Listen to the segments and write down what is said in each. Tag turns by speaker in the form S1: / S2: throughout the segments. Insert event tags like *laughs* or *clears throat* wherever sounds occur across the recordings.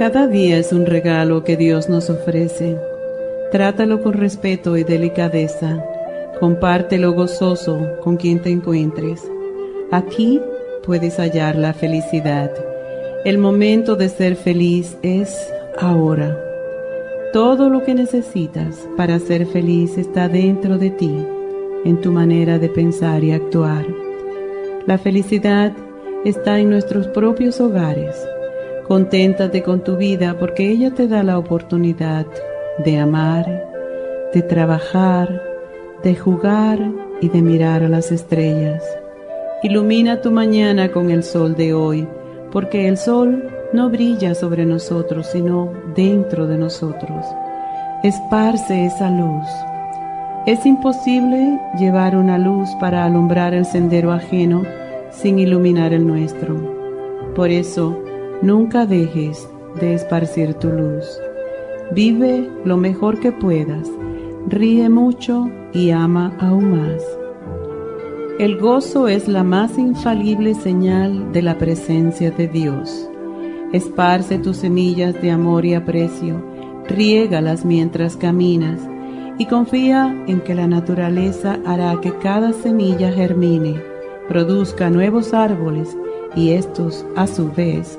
S1: Cada día es un regalo que Dios nos ofrece. Trátalo con respeto y delicadeza. Compártelo gozoso con quien te encuentres. Aquí puedes hallar la felicidad. El momento de ser feliz es ahora. Todo lo que necesitas para ser feliz está dentro de ti, en tu manera de pensar y actuar. La felicidad está en nuestros propios hogares Conténtate con tu vida porque ella te da la oportunidad de amar, de trabajar, de jugar y de mirar a las estrellas. Ilumina tu mañana con el sol de hoy, porque el sol no brilla sobre nosotros, sino dentro de nosotros. Esparce esa luz. Es imposible llevar una luz para alumbrar el sendero ajeno sin iluminar el nuestro. Por eso, Nunca dejes de esparcir tu luz. Vive lo mejor que puedas, ríe mucho y ama aún más. El gozo es la más infalible señal de la presencia de Dios. Esparce tus semillas de amor y aprecio, riégalas mientras caminas y confía en que la naturaleza hará que cada semilla germine, produzca nuevos árboles y estos, a su vez,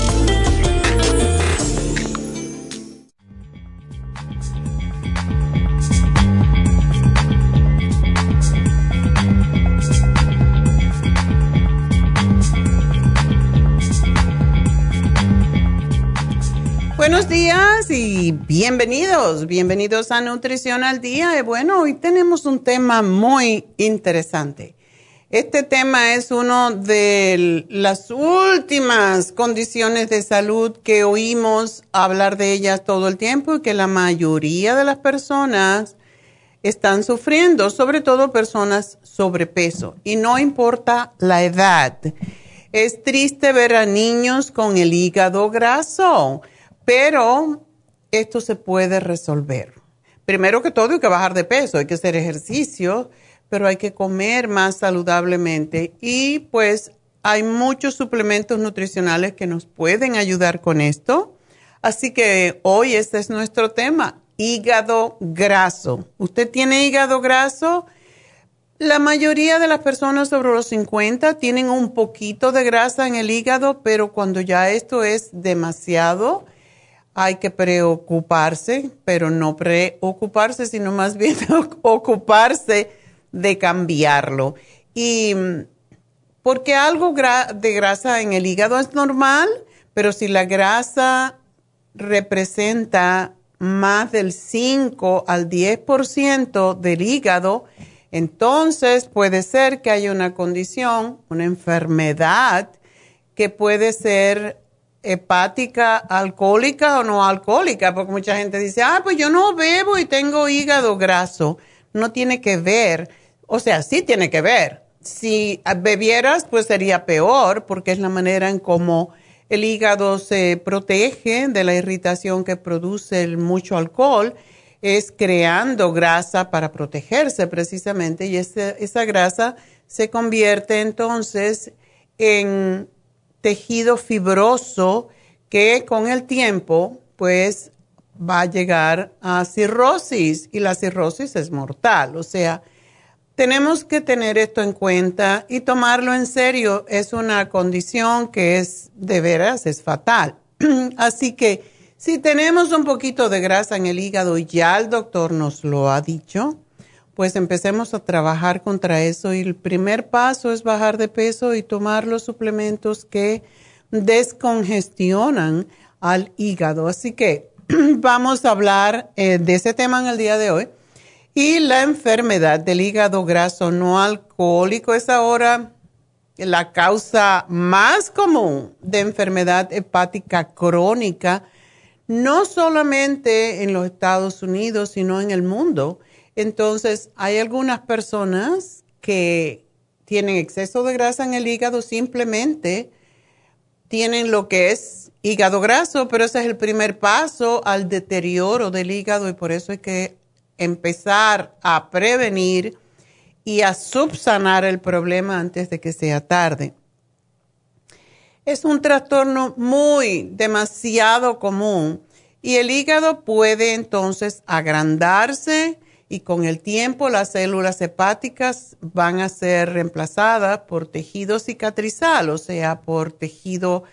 S2: Bienvenidos, bienvenidos a Nutrición al Día. Y bueno, hoy tenemos un tema muy interesante. Este tema es uno de las últimas condiciones de salud que oímos hablar de ellas todo el tiempo y que la mayoría de las personas están sufriendo, sobre todo personas sobrepeso, y no importa la edad. Es triste ver a niños con el hígado graso pero esto se puede resolver. Primero que todo hay que bajar de peso, hay que hacer ejercicio, pero hay que comer más saludablemente y pues hay muchos suplementos nutricionales que nos pueden ayudar con esto. Así que hoy este es nuestro tema, hígado graso. ¿Usted tiene hígado graso? La mayoría de las personas sobre los 50 tienen un poquito de grasa en el hígado, pero cuando ya esto es demasiado, hay que preocuparse, pero no preocuparse, sino más bien *laughs* ocuparse de cambiarlo. Y porque algo de grasa en el hígado es normal, pero si la grasa representa más del 5 al 10% del hígado, entonces puede ser que haya una condición, una enfermedad que puede ser hepática alcohólica o no alcohólica, porque mucha gente dice, ah, pues yo no bebo y tengo hígado graso. No tiene que ver, o sea, sí tiene que ver. Si bebieras, pues sería peor, porque es la manera en cómo el hígado se protege de la irritación que produce el mucho alcohol es creando grasa para protegerse precisamente y esa grasa se convierte entonces en tejido fibroso que con el tiempo pues va a llegar a cirrosis y la cirrosis es mortal. O sea, tenemos que tener esto en cuenta y tomarlo en serio. Es una condición que es de veras, es fatal. *clears throat* Así que si tenemos un poquito de grasa en el hígado y ya el doctor nos lo ha dicho, pues empecemos a trabajar contra eso y el primer paso es bajar de peso y tomar los suplementos que descongestionan al hígado. Así que *clears throat* vamos a hablar eh, de ese tema en el día de hoy. Y la enfermedad del hígado graso no alcohólico es ahora la causa más común de enfermedad hepática crónica no solamente en los Estados Unidos, sino en el mundo. Entonces, hay algunas personas que tienen exceso de grasa en el hígado, simplemente tienen lo que es hígado graso, pero ese es el primer paso al deterioro del hígado y por eso hay que empezar a prevenir y a subsanar el problema antes de que sea tarde. Es un trastorno muy demasiado común y el hígado puede entonces agrandarse y con el tiempo las células hepáticas van a ser reemplazadas por tejido cicatrizal, o sea, por tejido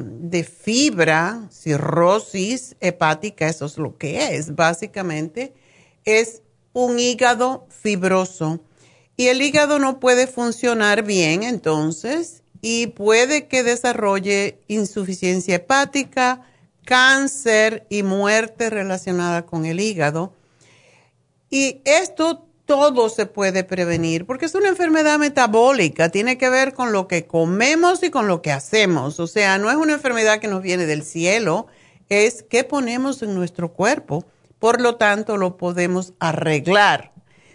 S2: de fibra, cirrosis hepática, eso es lo que es, básicamente, es un hígado fibroso. Y el hígado no puede funcionar bien entonces y puede que desarrolle insuficiencia hepática, cáncer y muerte relacionada con el hígado. Y esto todo se puede prevenir porque es una enfermedad metabólica, tiene que ver con lo que comemos y con lo que hacemos. O sea, no es una enfermedad que nos viene del cielo, es qué ponemos en nuestro cuerpo. Por lo tanto, lo podemos arreglar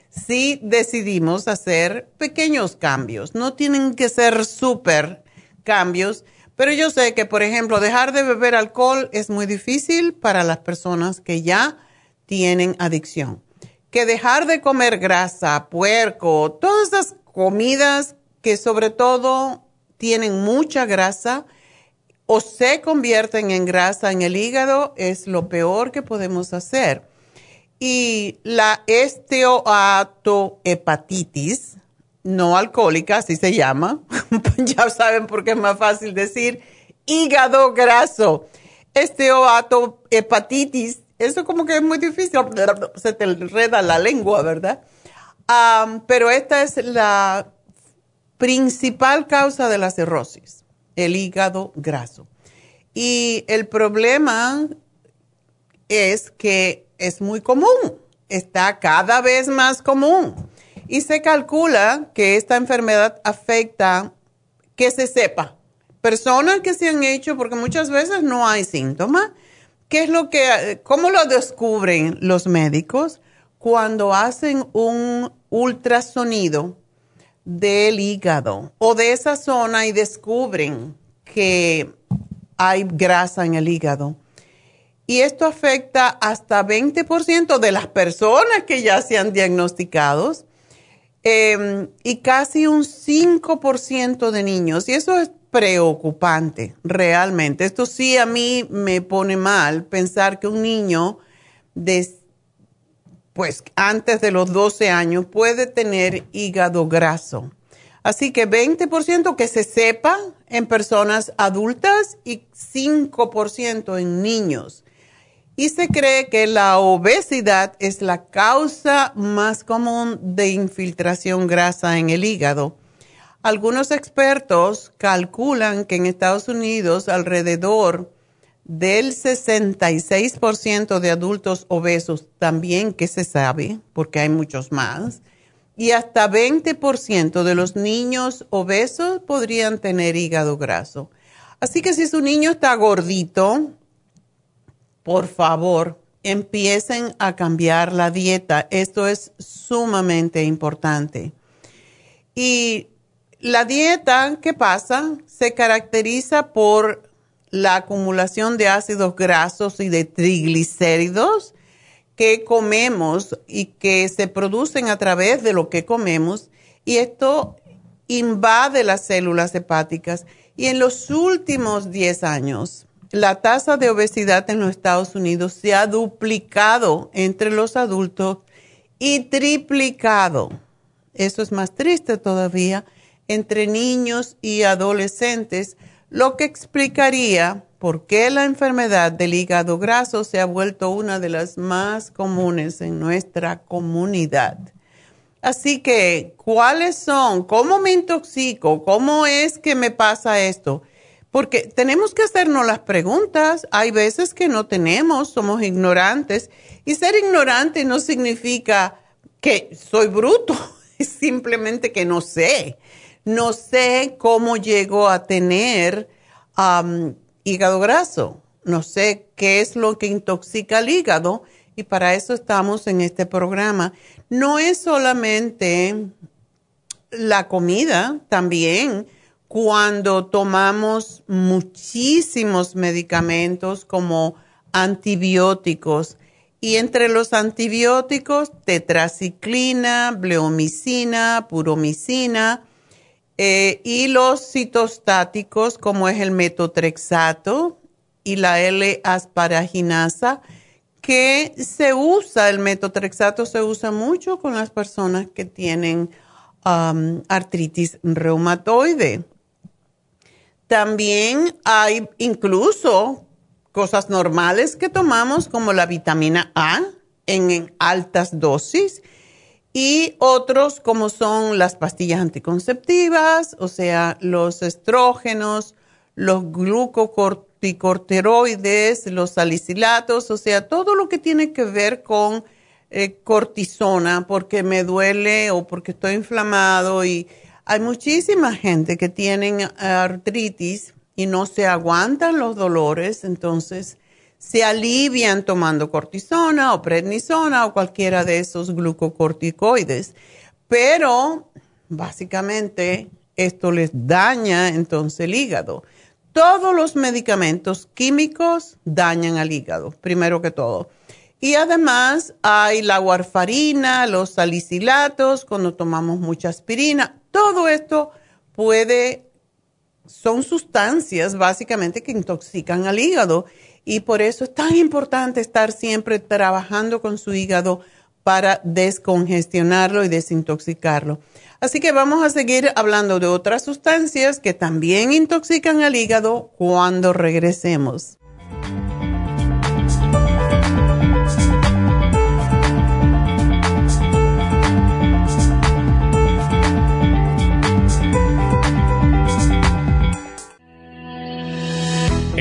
S2: si decidimos hacer pequeños cambios. No tienen que ser súper cambios, pero yo sé que, por ejemplo, dejar de beber alcohol es muy difícil para las personas que ya tienen adicción. Que dejar de comer grasa, puerco, todas esas comidas que sobre todo tienen mucha grasa o se convierten en grasa en el hígado es lo peor que podemos hacer y la esteatohepatitis, no alcohólica, así se llama, *laughs* ya saben por qué es más fácil decir, hígado graso. Esteatohepatitis, eso como que es muy difícil, se te enreda la lengua, ¿verdad? pero esta es la principal causa de la cirrosis, el hígado graso. Y el problema es que es muy común, está cada vez más común. Y se calcula que esta enfermedad afecta, que se sepa, personas que se han hecho, porque muchas veces no hay síntomas, ¿qué es lo que, cómo lo descubren los médicos? Cuando hacen un ultrasonido del hígado o de esa zona y descubren que hay grasa en el hígado y esto afecta hasta 20% de las personas que ya se han diagnosticado em, y casi un 5% de niños. Y eso es preocupante, realmente. Esto sí a mí me pone mal pensar que un niño pues antes de los 12 años puede tener hígado graso. Así que 20% que se sepa en personas adultas y 5% en niños. Y se cree que la obesidad es la causa más común de infiltración grasa en el hígado. Algunos expertos calculan que en Estados Unidos alrededor del 66% de adultos obesos, también que se sabe, porque hay muchos más, y hasta 20% de los niños obesos podrían tener hígado graso. Así que si su niño está gordito, por favor, empiecen a cambiar la dieta. Esto es sumamente importante. Y la dieta, ¿qué pasa? Se caracteriza por la acumulación de ácidos grasos y de triglicéridos que comemos y que se producen a través de lo que comemos y esto invade las células hepáticas. Y en los últimos 10 años, la tasa de obesidad en los Estados Unidos se ha duplicado entre los adultos y triplicado. Eso es más triste todavía entre niños y adolescentes, lo que explicaría por qué la enfermedad del hígado graso se ha vuelto una de las más comunes en nuestra comunidad. Así que, ¿cuáles son? ¿Cómo me intoxico? ¿Cómo es que me pasa esto? Porque tenemos que hacernos las preguntas. Hay veces que no tenemos, somos ignorantes. Y ser ignorante no significa que soy bruto, *laughs* es simplemente que no sé. No sé cómo llego a tener hígado graso. No sé qué es lo que intoxica el hígado y para eso estamos en este programa. No es solamente la comida, también cuando tomamos muchísimos medicamentos como antibióticos. Y entre los antibióticos, tetraciclina, bleomicina, puromicina eh, y los citostáticos como es el metotrexato y la L-asparaginasa, que se usa, el metotrexato se usa mucho con las personas que tienen um, artritis reumatoide. También hay incluso cosas normales que tomamos como la vitamina A en altas dosis y otros como son las pastillas anticonceptivas, o sea, los estrógenos, los glucocorticosteroides, los salicilatos, o sea, todo lo que tiene que ver con eh, cortisona porque me duele o porque estoy inflamado y hay muchísima gente que tienen artritis y no se aguantan los dolores, entonces se alivian tomando cortisona o prednisona o cualquiera de esos glucocorticoides. Pero básicamente esto les daña entonces el hígado. Todos los medicamentos químicos dañan al hígado, primero que todo. Y además hay la warfarina, los salicilatos, cuando tomamos mucha aspirina. Todo esto puede, son sustancias básicamente que intoxican al hígado y por eso es tan importante estar siempre trabajando con su hígado para descongestionarlo y desintoxicarlo. Así que vamos a seguir hablando de otras sustancias que también intoxican al hígado cuando regresemos.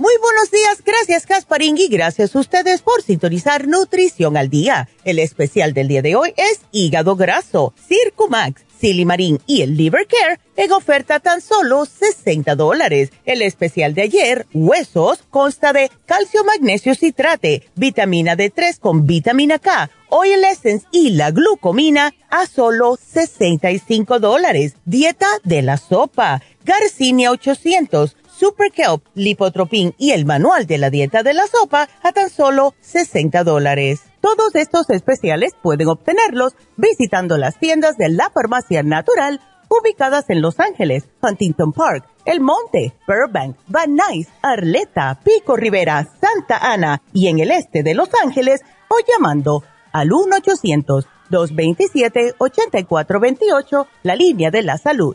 S3: Muy buenos días, gracias Gasparín y gracias a ustedes por sintonizar Nutrición al Día. El especial del día de hoy es hígado graso, Circumax Silimarín y el Liver Care en oferta tan solo 60 dólares. El especial de ayer, huesos, consta de calcio magnesio citrate, vitamina D3 con vitamina K, oil essence y la glucomina a solo 65 dólares. Dieta de la sopa, Garcinia 800 Super Kelp, Lipotropin y el manual de la dieta de la sopa a tan solo 60 dólares. Todos estos especiales pueden obtenerlos visitando las tiendas de la farmacia natural ubicadas en Los Ángeles, Huntington Park, El Monte, Burbank, Van Nuys, Arleta, Pico Rivera, Santa Ana y en el este de Los Ángeles o llamando al 1-800-227-8428, la línea de la salud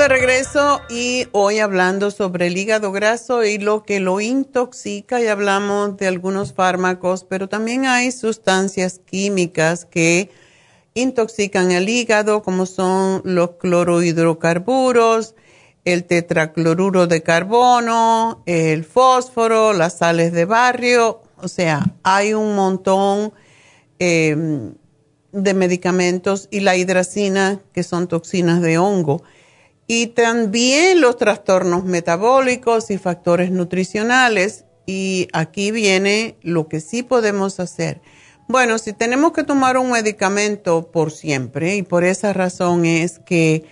S2: De regreso y hoy hablando sobre el hígado graso y lo que lo intoxica y hablamos de algunos fármacos, pero también hay sustancias químicas que intoxican el hígado como son los clorohidrocarburos, el tetracloruro de carbono, el fósforo, las sales de barrio, o sea, hay un montón eh, de medicamentos y la hidracina que son toxinas de hongo y también los trastornos metabólicos y factores nutricionales. Y aquí viene lo que sí podemos hacer. Bueno, si tenemos que tomar un medicamento por siempre, y por esa razón es que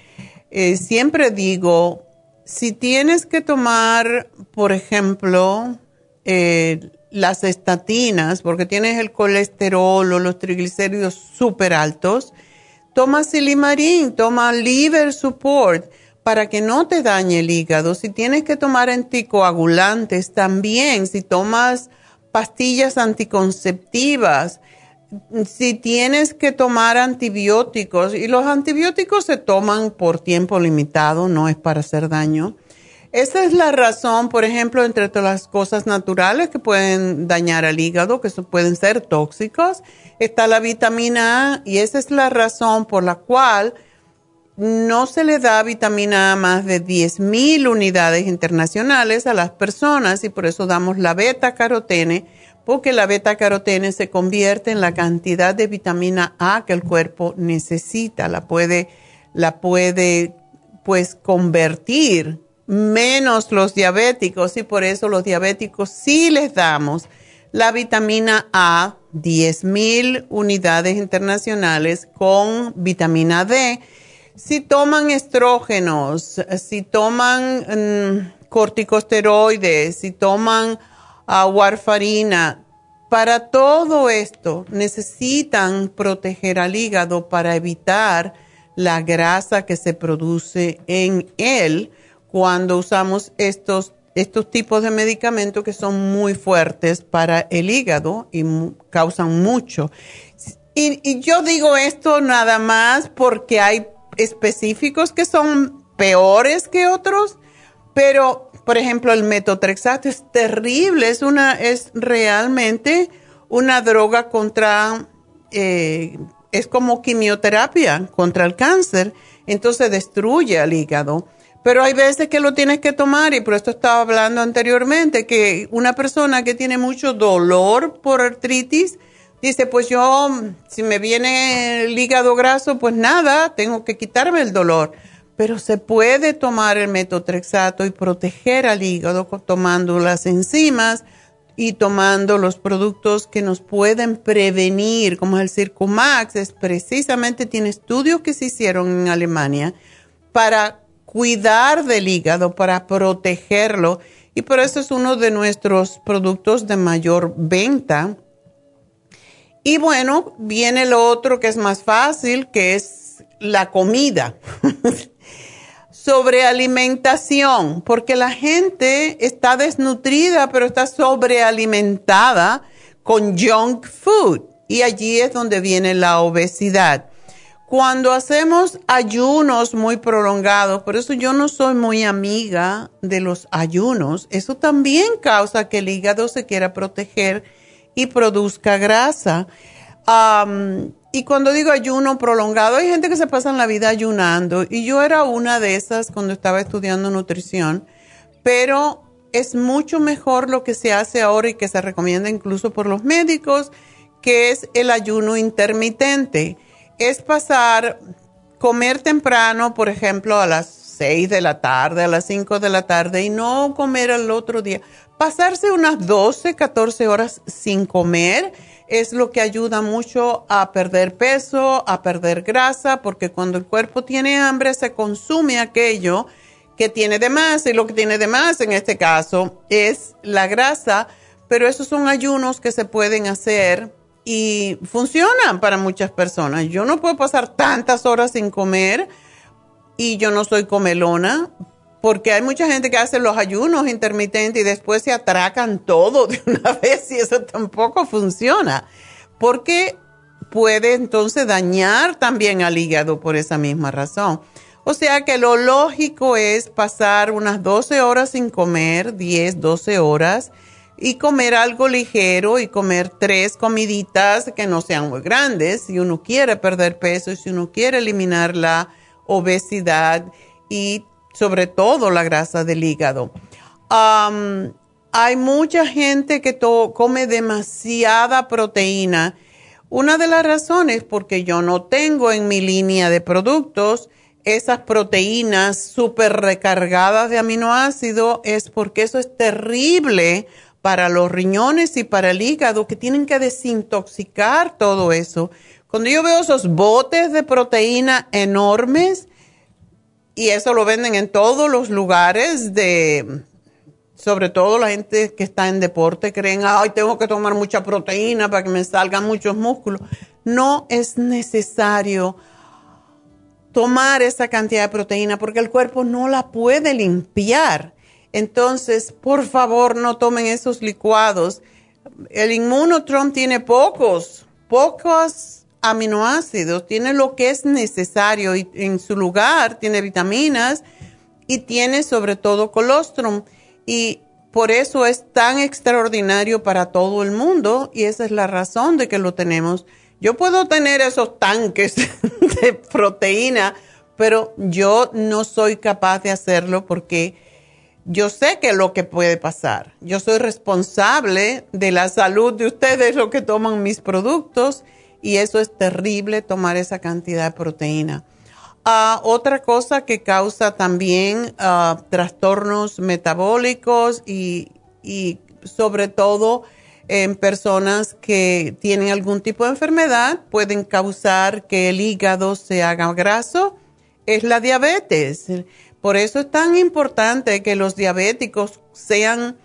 S2: eh, siempre digo, si tienes que tomar, por ejemplo, eh, las estatinas, porque tienes el colesterol o los triglicéridos súper altos, toma silimarín, toma liver support para que no te dañe el hígado. Si tienes que tomar anticoagulantes también, si tomas pastillas anticonceptivas, si tienes que tomar antibióticos, y los antibióticos se toman por tiempo limitado, no es para hacer daño. Esa es la razón, por ejemplo, entre todas las cosas naturales que pueden dañar al hígado, que pueden ser tóxicos, está la vitamina A y esa es la razón por la cual no se le da vitamina A más de 10.000 unidades internacionales a las personas y por eso damos la beta carotene, porque la beta carotene se convierte en la cantidad de vitamina A que el cuerpo necesita, la puede, la puede pues convertir menos los diabéticos y por eso los diabéticos sí les damos la vitamina A, 10.000 unidades internacionales con vitamina D si toman estrógenos, si toman mm, corticosteroides, si toman uh, warfarina, para todo esto necesitan proteger al hígado para evitar la grasa que se produce en él cuando usamos estos, estos tipos de medicamentos que son muy fuertes para el hígado y causan mucho. y yo digo esto nada más porque hay específicos que son peores que otros, pero por ejemplo el metotrexato es terrible, es una es realmente una droga contra eh, es como quimioterapia contra el cáncer, entonces destruye al hígado. Pero hay veces que lo tienes que tomar y por esto estaba hablando anteriormente, que una persona que tiene mucho dolor por artritis, dice, pues yo, si me viene el hígado graso, pues nada, tengo que quitarme el dolor. Pero se puede tomar el metotrexato y proteger al hígado tomando las enzimas y tomando los productos que nos pueden prevenir, como el Circumax, es precisamente, tiene estudios que se hicieron en Alemania para cuidar del hígado, para protegerlo. Y por eso es uno de nuestros productos de mayor venta. Y bueno, viene lo otro que es más fácil, que es la comida. *laughs* sobrealimentación, porque la gente está desnutrida, pero está sobrealimentada con junk food. Y allí es donde viene la obesidad. Cuando hacemos ayunos muy prolongados, por eso yo no soy muy amiga de los ayunos, eso también causa que el hígado se quiera proteger y produzca grasa. Y cuando digo ayuno prolongado, hay gente que se pasa la vida ayunando y yo era una de esas cuando estaba estudiando nutrición, pero es mucho mejor lo que se hace ahora y que se recomienda incluso por los médicos, que es el ayuno intermitente. Es pasar, comer temprano, por ejemplo, a las 6 de la tarde, a las 5 de la tarde y no comer al otro día. Pasarse unas 12, 14 horas sin comer es lo que ayuda mucho a perder peso, a perder grasa, porque cuando el cuerpo tiene hambre se consume aquello que tiene de más y lo que tiene de más en este caso es la grasa, pero esos son ayunos que se pueden hacer y funcionan para muchas personas. Yo no puedo pasar tantas horas sin comer y yo no soy comelona, porque hay mucha gente que hace los ayunos intermitentes y después se atracan todo de una *laughs* vez y eso tampoco funciona, porque puede entonces dañar también al hígado por esa misma razón. O sea que lo lógico es pasar unas 12 horas sin comer, 10, 12 horas, y comer algo ligero y comer tres comiditas que no sean muy grandes si uno quiere perder peso y si uno quiere eliminar la obesidad y sobre todo la grasa del hígado. hay mucha gente que come demasiada proteína. Una de las razones porque yo no tengo en mi línea de productos esas proteínas súper recargadas de aminoácidos es porque eso es terrible para los riñones y para el hígado que tienen que desintoxicar todo eso. Cuando yo veo esos botes de proteína enormes, y eso lo venden en todos los lugares de, sobre todo la gente que está en deporte, creen, ay, tengo que tomar mucha proteína para que me salgan muchos músculos. No es necesario tomar esa cantidad de proteína porque el cuerpo no la puede limpiar. Entonces, por favor, no tomen esos licuados. El inmunotron tiene pocos, pocos aminoácidos, tiene lo que es necesario y en su lugar tiene vitaminas y tiene sobre todo colostrum. Y por eso es tan extraordinario para todo el mundo y esa es la razón de que lo tenemos. Yo puedo tener esos tanques *laughs* de proteína, pero yo no soy capaz de hacerlo porque yo sé que lo que puede pasar. Yo soy responsable de la salud de ustedes, lo que toman mis productos y eso es terrible tomar esa cantidad de proteína. Ah, otra cosa que causa también ah, trastornos metabólicos y, y sobre todo en personas que tienen algún tipo de enfermedad pueden causar que el hígado se haga graso es la diabetes. Por eso es tan importante que los diabéticos sean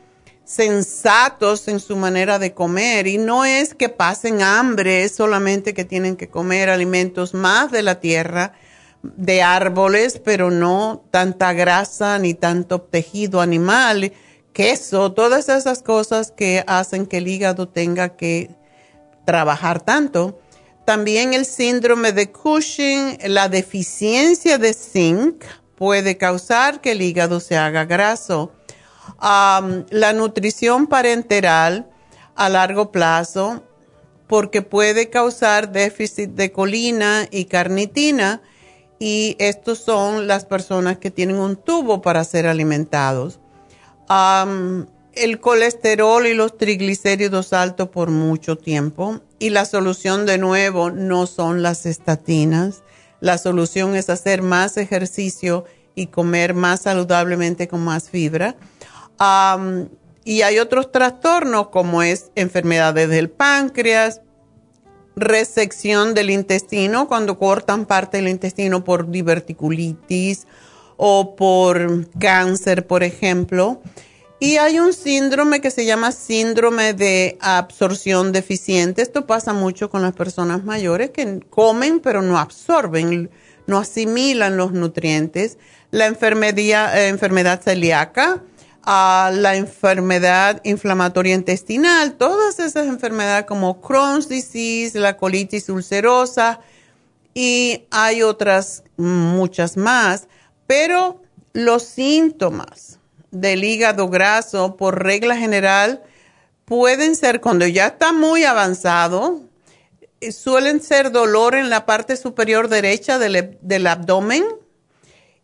S2: sensatos en su manera de comer y no es que pasen hambre, es solamente que tienen que comer alimentos más de la tierra, de árboles, pero no tanta grasa ni tanto tejido animal, queso, todas esas cosas que hacen que el hígado tenga que trabajar tanto. También el síndrome de Cushing, la deficiencia de zinc puede causar que el hígado se haga graso la nutrición parenteral a largo plazo porque puede causar déficit de colina y carnitina y estos son las personas que tienen un tubo para ser alimentados. el colesterol y los triglicéridos altos por mucho tiempo y la solución de nuevo no son las estatinas. La solución es hacer más ejercicio y comer más saludablemente con más fibra. Y hay otros trastornos como es enfermedades del páncreas, resección del intestino, cuando cortan parte del intestino por diverticulitis o por cáncer, por ejemplo. Y hay un síndrome que se llama síndrome de absorción deficiente. Esto pasa mucho con las personas mayores que comen pero no absorben, no asimilan los nutrientes. La enfermedad, eh, enfermedad celíaca, a la enfermedad inflamatoria intestinal, todas esas enfermedades como Crohn's disease, la colitis ulcerosa y hay otras muchas más, pero los síntomas del hígado graso por regla general pueden ser cuando ya está muy avanzado, eh, suelen ser dolor en la parte superior derecha del, del abdomen,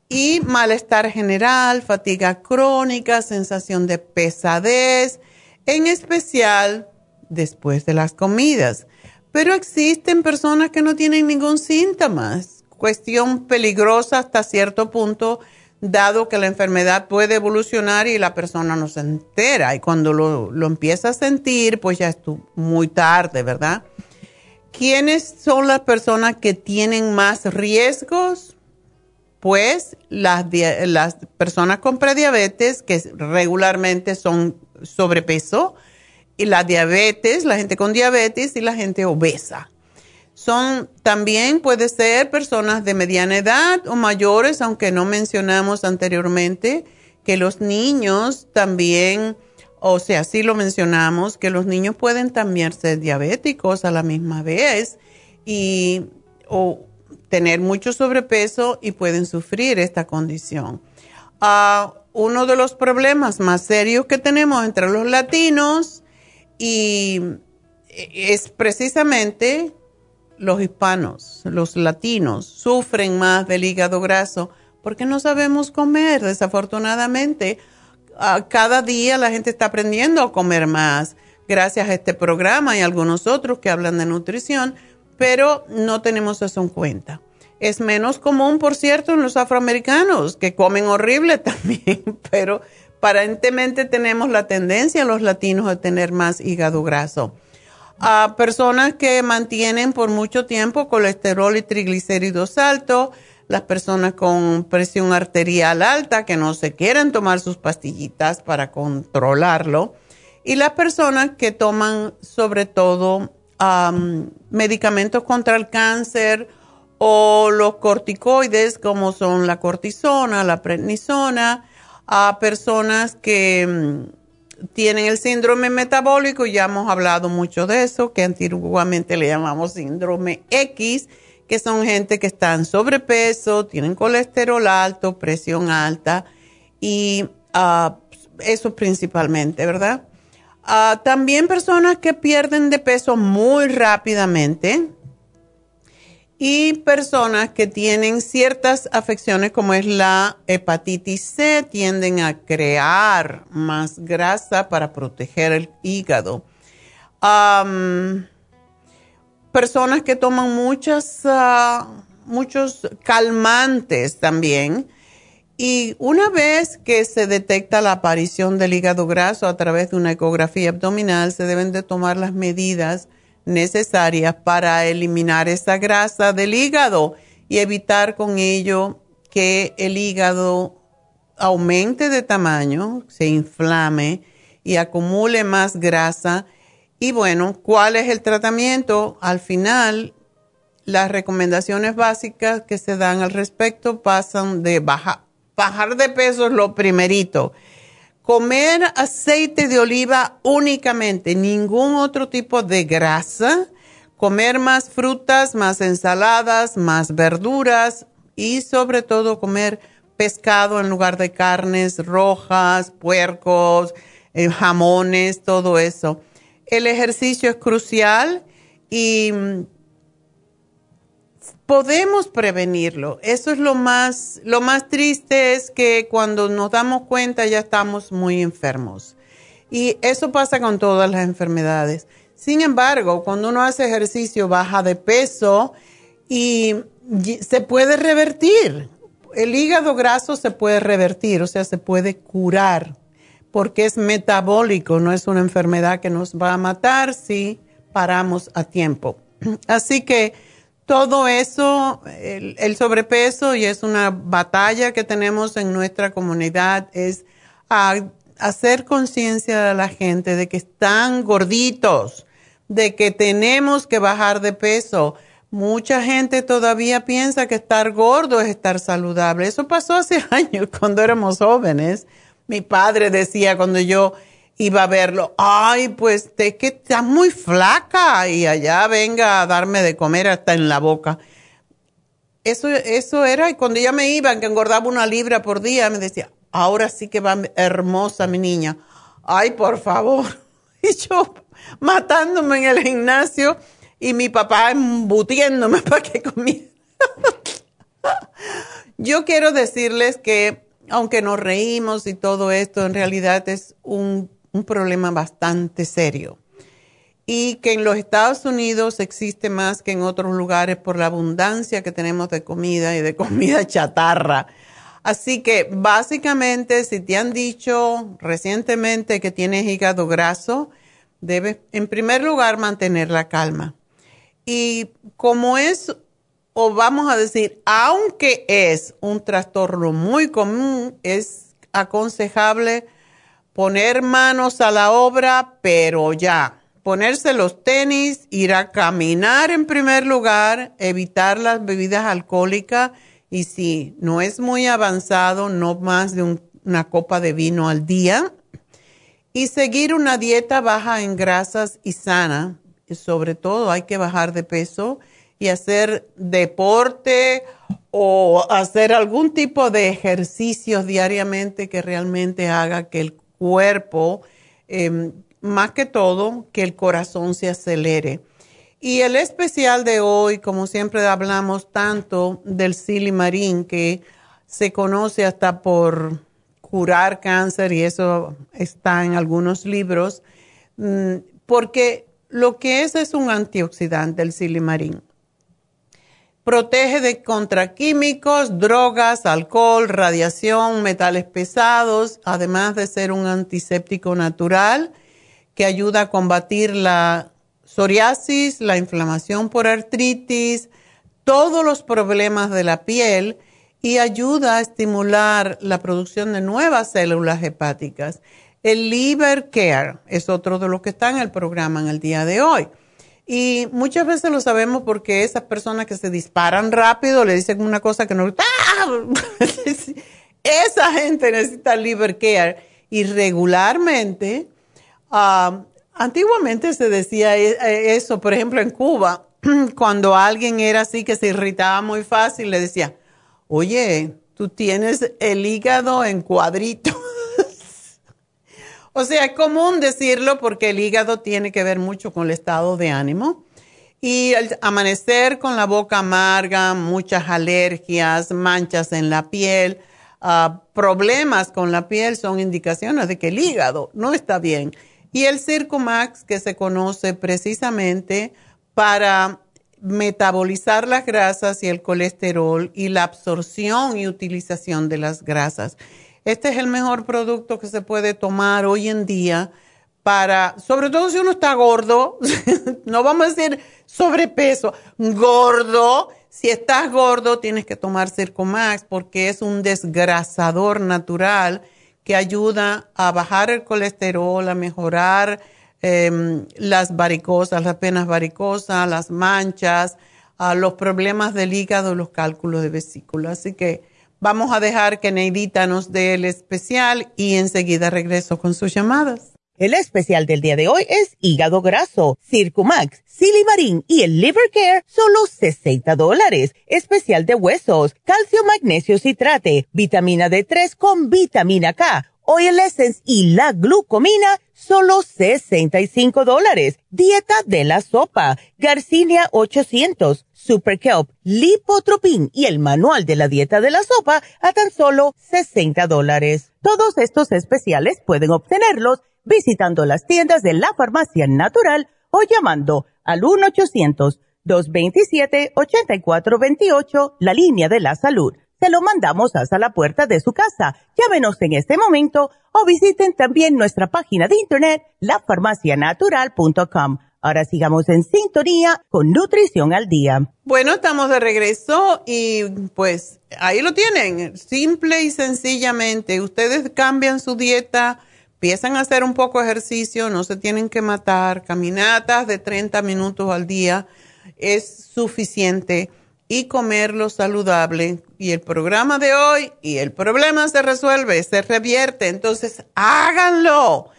S2: y malestar general, fatiga crónica, sensación de pesadez, en especial después de las comidas. Pero existen personas que no tienen ningún síntoma, cuestión peligrosa hasta cierto punto, dado que la enfermedad puede evolucionar y la persona no se entera. Y cuando lo, lo empieza a sentir, pues ya es muy tarde, ¿verdad? ¿Quiénes son las personas que tienen más riesgos? Pues las, las personas con prediabetes, que regularmente son sobrepeso, y la diabetes, la gente con diabetes y la gente obesa. Son también puede ser personas de mediana edad o mayores, aunque no mencionamos anteriormente que los niños también, o sea, sí lo mencionamos, que los niños pueden también ser diabéticos a la misma vez y o tener mucho sobrepeso y pueden sufrir esta condición. Ah, uno de los problemas más serios que tenemos entre los latinos y es precisamente los hispanos, los latinos, sufren más del hígado graso porque no sabemos comer, desafortunadamente. Ah, cada día la gente está aprendiendo a comer más gracias a este programa y algunos otros que hablan de nutrición pero no tenemos eso en cuenta. Es menos común, por cierto, en los afroamericanos, que comen horrible *laughs* también, pero aparentemente tenemos la tendencia en los latinos a tener más hígado graso. A personas que mantienen por mucho tiempo colesterol y triglicéridos altos, las personas con presión arterial alta que no se quieren tomar sus pastillitas para controlarlo, y las personas que toman sobre todo medicamentos contra el cáncer o los corticoides como son la cortisona, la prednisona, a personas que mm, tienen el síndrome metabólico, ya hemos hablado mucho de eso, que antiguamente le llamamos síndrome X, que son gente que está en sobrepeso, tienen colesterol alto, presión alta y uh, eso principalmente, ¿verdad? Ah, también personas que pierden de peso muy rápidamente y personas que tienen ciertas afecciones como es la hepatitis C tienden a crear más grasa para proteger el hígado. personas que toman muchas, ah, muchos calmantes también y una vez que se detecta la aparición del hígado graso a través de una ecografía abdominal, se deben de tomar las medidas necesarias para eliminar esa grasa del hígado y evitar con ello que el hígado aumente de tamaño, se inflame y acumule más grasa. Y bueno, ¿cuál es el tratamiento? Al final, las recomendaciones básicas que se dan al respecto pasan de baja bajar de peso es lo primerito. Comer aceite de oliva únicamente, ningún otro tipo de grasa. Comer más frutas, más ensaladas, más verduras y sobre todo comer pescado en lugar de carnes rojas, puercos, eh, jamones, todo eso. El ejercicio es crucial y podemos prevenirlo. Eso es lo más, lo más triste es que cuando nos damos cuenta ya estamos muy enfermos. Y eso pasa con todas las enfermedades. Sin embargo, cuando uno hace ejercicio, baja de peso y se puede revertir. El hígado graso se puede revertir, o sea, se puede curar, porque es metabólico, no es una enfermedad que nos va a matar si paramos a tiempo. *clears throat* Así que todo eso, el, sobrepeso, y es una batalla que tenemos en nuestra comunidad, es hacer conciencia a la gente de que están gorditos, de que tenemos que bajar de peso. Mucha gente todavía piensa que estar gordo es estar saludable. Eso pasó hace *laughs* años cuando éramos jóvenes. Mi padre decía cuando yo iba a verlo, ay, pues es que estás muy flaca y allá venga a darme de comer hasta en la boca. Eso, eso era, y cuando ella me iba, que engordaba una libra por día, me decía, ahora sí que va hermosa mi niña. Ay, por favor. *laughs* Y yo matándome en el gimnasio y mi papá embutiéndome *laughs* para que comiera. *laughs* yo quiero decirles que, aunque nos reímos y todo esto, en realidad es un un problema bastante serio y que en los Estados Unidos existe más que en otros lugares por la abundancia que tenemos de comida y de comida *laughs* chatarra. Así que básicamente si te han dicho recientemente que tienes hígado graso, debes en primer lugar mantener la calma. Y como es, o vamos a decir, aunque es un trastorno muy común, es aconsejable poner manos a la obra, pero ya, ponerse los tenis, ir a caminar en primer lugar, evitar las bebidas alcohólicas y si no es muy avanzado, no más de una copa de vino al día y seguir una dieta baja en grasas y sana. Y sobre todo hay que bajar de peso y hacer deporte o hacer algún tipo de ejercicios diariamente que realmente haga que el cuerpo, em, más que todo que el corazón se acelere. Y el especial de hoy, como siempre hablamos tanto del silimarín, que se conoce hasta por curar cáncer y eso está en algunos libros, mm, porque lo que es es un antioxidante, el silimarín. Protege de contra químicos, drogas, alcohol, radiación, metales pesados, además de ser un antiséptico natural que ayuda a combatir la psoriasis, la inflamación por artritis, todos los problemas de la piel y ayuda a estimular la producción de nuevas células hepáticas. El Liver Care es otro de los que está en el programa en el día de hoy. Y muchas veces lo sabemos porque esas personas que se disparan rápido le dicen una cosa que no... *laughs* ¡Ah! Esa gente necesita liver care. Y regularmente, ah, antiguamente se decía e, e, eso, por ejemplo, en Cuba, *clears throat* cuando alguien era así que se irritaba muy fácil, le decía, oye, tú tienes el hígado en cuadritos. O sea, es común decirlo porque el hígado tiene que ver mucho con el estado de ánimo. Y el amanecer con la boca amarga, muchas alergias, manchas en la piel, ah, problemas con la piel son indicaciones de que el hígado no está bien. Y el Circumax, que se conoce precisamente para metabolizar las grasas y el colesterol y la absorción y utilización de las grasas. Este es el mejor producto que se puede tomar hoy en día para, sobre todo si uno está gordo, *laughs* no vamos a decir sobrepeso, gordo. Si estás gordo, tienes que tomar Circomax porque es un desgrasador natural que ayuda a bajar el colesterol, a mejorar em, las varicosas, las penas varicosas, las manchas, a los problemas del hígado, los cálculos de vesícula. Así que Vamos a dejar que Neidita nos dé el especial y enseguida regreso con sus llamadas.
S3: El especial del día de hoy es hígado graso, Circumax, Silimarín y el Liver Care, solo 60 dólares. Especial de huesos, calcio, magnesio, citrate, vitamina D3 con vitamina K, Oil Essence y la glucomina, solo 65 dólares. Dieta de la sopa, Garcinia 800, Super Kelp, Lipotropin y el manual de la dieta de la sopa a tan solo 60 dólares. Todos estos especiales pueden obtenerlos visitando las tiendas de la farmacia natural o llamando al 1-800-227-8428, la línea de la salud se lo mandamos hasta la puerta de su casa. Llámenos en este momento o visiten también nuestra página de internet, lafarmacianatural.com. Ahora sigamos en sintonía con Nutrición al Día.
S2: Bueno, estamos de regreso y pues ahí lo tienen, simple y sencillamente. Ustedes cambian su dieta, empiezan a hacer un poco de ejercicio, no se tienen que matar, caminatas de 30 minutos al día es suficiente y comerlo saludable. Y el programa de hoy y el problema se resuelve, se revierte. Entonces, háganlo.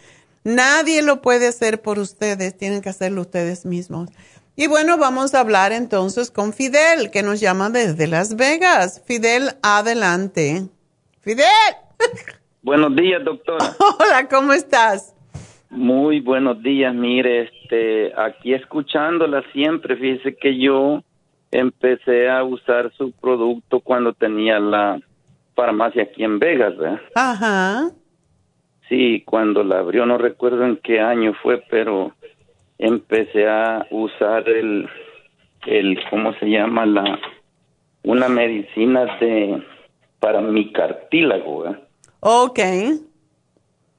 S2: Nadie lo puede hacer por ustedes, tienen que hacerlo ustedes mismos. Y bueno, vamos a hablar entonces con Fidel, que nos llama desde Las Vegas. Fidel, adelante. Fidel. *laughs*
S4: Buenos días, doctora. *laughs*
S2: Hola, ¿cómo estás?
S4: Muy buenos días, mire, este, aquí escuchándola siempre, fíjese que yo empecé a usar su producto cuando tenía la farmacia aquí en Vegas, ¿verdad?
S2: Ajá.
S4: Sí, cuando la abrió, no recuerdo en qué año fue, pero empecé a usar el, el ¿cómo se llama? La, una medicina de, para mi cartílago, ¿verdad?
S2: Ok.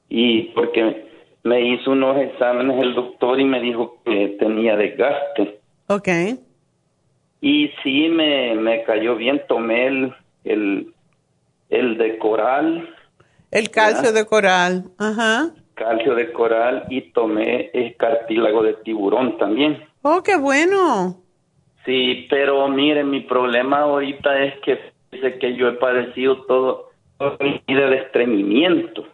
S4: Y porque me hizo unos exámenes el doctor y me dijo que tenía desgaste.
S2: Ok.
S4: Y sí, me, me cayó bien, tomé el, el, el de coral.
S2: El calcio de coral, ajá.
S4: Calcio de coral y tomé el cartílago de tiburón también.
S2: Oh, qué bueno.
S4: Sí, pero mire, mi problema ahorita es que dice que yo he padecido todo, mi vida de estreñimiento.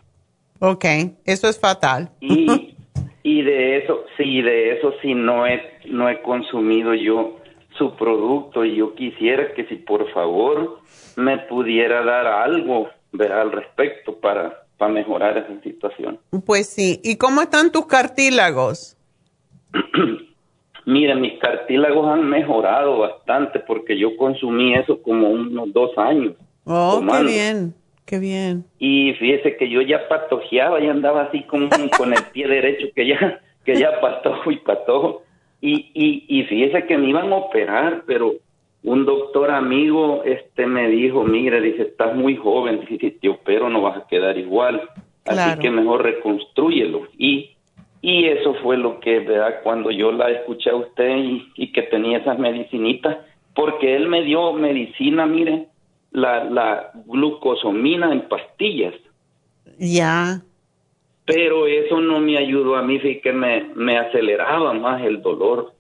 S2: Ok, eso es fatal.
S4: Y, y de eso, sí, de eso sí no he, no he consumido yo su producto y yo quisiera que si por favor me pudiera dar algo al respecto para, para mejorar esa situación.
S2: Pues sí, ¿y cómo están tus cartílagos? *clears throat*
S4: Mira, mis cartílagos han mejorado bastante porque yo consumí eso como unos dos años.
S2: Oh, qué bien, qué bien.
S4: Y fíjese que yo ya patojeaba, ya andaba así con, con el pie derecho que ya, que ya patojo y patojo. Y, y, y fíjese que me iban a operar, pero un doctor amigo este me dijo, mire, dice, estás muy joven, si te opero no vas a quedar igual, así que mejor reconstruyelo. Y, y eso fue lo que, ¿verdad? Cuando yo la escuché a usted y, y que tenía esas medicinitas, porque él me dio medicina, mire, la, la glucosomina en pastillas.
S2: Ya
S4: pero eso no me ayudó a mí, sí que me, me aceleraba más el dolor.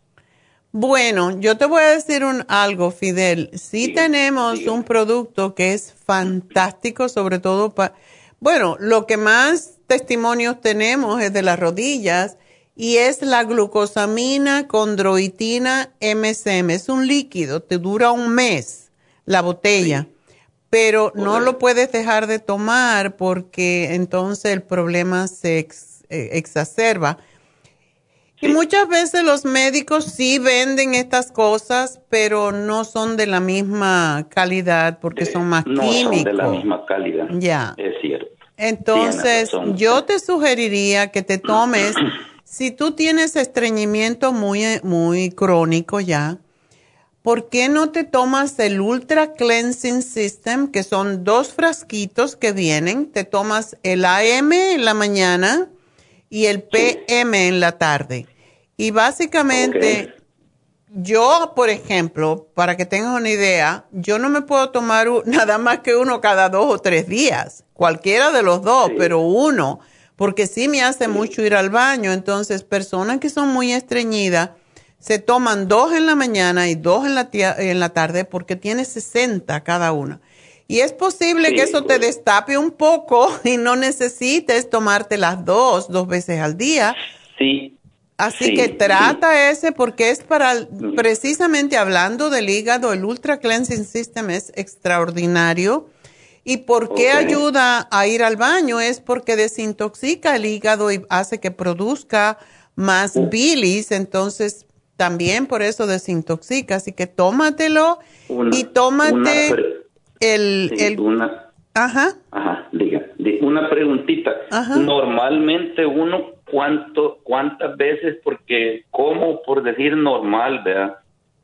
S2: Bueno, yo te voy a decir un, algo, Fidel. Sí, tenemos un producto que es fantástico, sobre todo para... Bueno, lo que más testimonios tenemos es de las rodillas y es la glucosamina condroitina MSM. Es un líquido, te dura un mes la botella pero no lo puedes dejar de tomar porque entonces el problema se eh, exacerba. Y muchas veces los médicos sí venden estas cosas, pero no son de la misma calidad porque son más
S4: no
S2: químicos.
S4: Son de la misma calidad.
S2: Ya.
S4: Es cierto.
S2: Entonces, yo te sugeriría que te tomes, *clears throat* si tú tienes estreñimiento muy, muy crónico ya, ¿por qué no te tomas el Ultra Cleansing System, que son dos frasquitos que vienen? Te tomas el AM en la mañana y el PM en la tarde. Y básicamente, yo, por ejemplo, para que tengas una idea, yo no me puedo tomar *laughs* nada más que uno cada dos o tres días, cualquiera de los dos, pero uno, porque sí me hace mucho ir al baño. Entonces, personas que son muy estreñidas, se toman dos en la mañana y dos en la, en la tarde porque tiene 60 cada una. Y es posible que eso te destape un poco *laughs* y no necesites tomarte las dos, dos veces al día.
S4: Sí.
S2: Así que trata ese porque es para, precisamente hablando del hígado, el Ultra Cleansing System es extraordinario ¿Y por qué ayuda a ir al baño? Es porque desintoxica el hígado y hace que produzca más bilis, entonces también por eso desintoxica. Así que tómatelo y tómate el, el...
S4: Una, ajá. Ajá, diga, una preguntita. Normalmente uno, ¿cuánto, ¿cuántas veces? Porque como por decir normal, ¿verdad?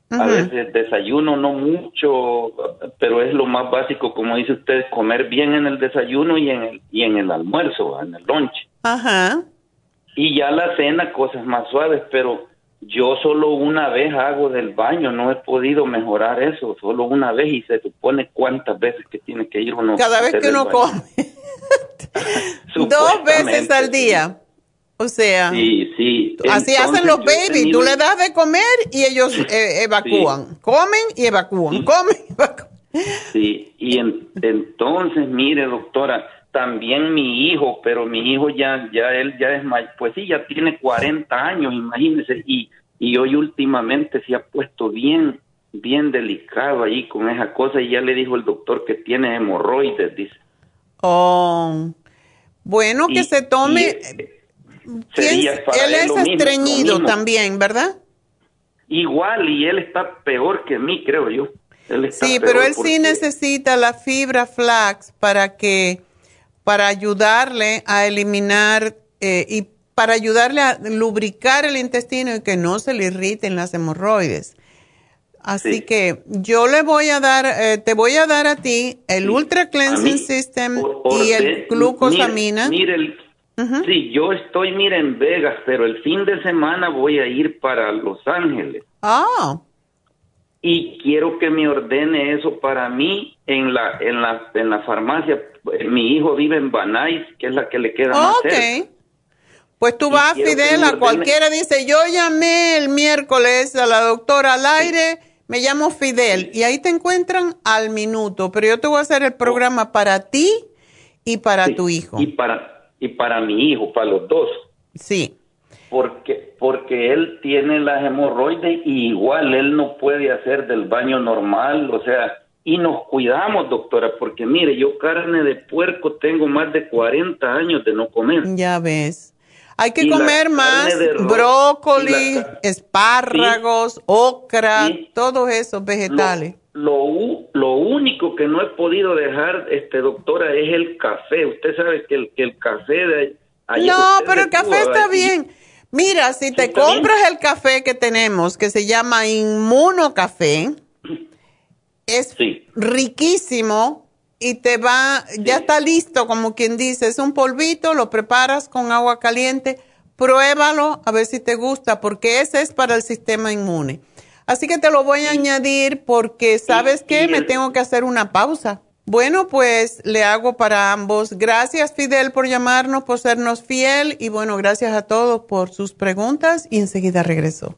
S4: A veces desayuno no mucho, pero es lo más básico, como dice usted, comer bien en el desayuno y en el, y en el almuerzo, en el lunch.
S2: Ajá.
S4: Y ya la cena, cosas más suaves, pero yo solo una vez hago del baño, no he podido mejorar eso, solo una vez y se supone cuántas veces que tiene que ir uno.
S2: Cada vez que uno come. *laughs* Dos veces al día. O sea,
S4: sí, sí.
S2: así hacen los babies. Tú le das de comer y ellos eh, evacúan. Comen y evacúan. Comen y evacúan.
S4: Sí, y entonces, mire, doctora, también mi hijo, pero mi hijo ya, ya él ya es pues sí, ya tiene 40 años, imagínese, y, y hoy últimamente se ha puesto bien, bien delicado ahí con esa cosa y ya le dijo el doctor que tiene hemorroides, dice.
S2: Oh, bueno, que se tome... él es estreñido también, ¿verdad?
S4: Igual, y él está peor que mí, creo yo.
S2: sí, pero él sí necesita la fibra flax para que para ayudarle a eliminar eh, y para ayudarle a lubricar el intestino y que no se le irriten las hemorroides. Así que yo le voy a dar, eh, te voy a dar a ti el Ultra Cleansing System y el glucosamina.
S4: Mire, Sí, yo estoy, mire, en Vegas, pero el fin de semana voy a ir para Los Ángeles.
S2: Ah.
S4: Y quiero que me ordene eso para mí en la, en la, en la farmacia mi hijo vive en Banais, que es la que le queda más cerca.
S2: Pues tú vas, Fidel, a cualquiera dice, yo llamé el miércoles a la doctora al aire, me llamo Fidel, y ahí te encuentran al minuto, pero yo te voy a hacer el programa para ti y para tu hijo.
S4: Y para, y para mi hijo, para los dos.
S2: Sí.
S4: Porque, porque él tiene las hemorroides y igual él no puede hacer del baño normal, o sea, y nos cuidamos, doctora, porque mire, yo carne de puerco tengo más de 40 años de no comer.
S2: Ya ves. Hay que comer más brócoli, espárragos, ocra, todos esos vegetales.
S4: Lo, lo, único que no he podido dejar, este doctora, es el café. Usted sabe que el, que el café de...
S2: No, pero el café está bien. Mira, si te compras el café que tenemos, que se llama Inmuno Café, es riquísimo y te va, ya está listo, como quien dice, es un polvito, lo preparas con agua caliente, pruébalo a ver si te gusta, porque ese es para el sistema inmune. Así que te lo voy a añadir porque, ¿sabes qué? Me tengo que hacer una pausa. Bueno, pues le hago para ambos. Gracias, Fidel, por llamarnos, por sernos fiel y bueno, gracias a todos por sus preguntas y enseguida regreso.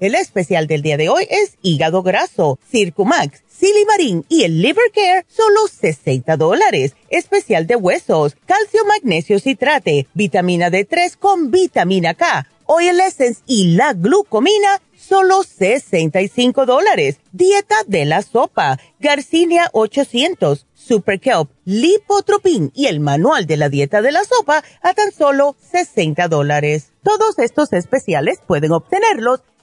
S3: El especial del día de hoy es hígado graso, Circumax, Silimarín y el Liver Care, solo 60 dólares. Especial de huesos, calcio, magnesio, citrate, vitamina D3 con vitamina K, Oil Essence y la glucomina, solo 65 dólares. Dieta de la sopa, Garcinia 800, Super Kelp, Lipotropin y el manual de la dieta de la sopa a tan solo 60 dólares. Todos estos especiales pueden obtenerlos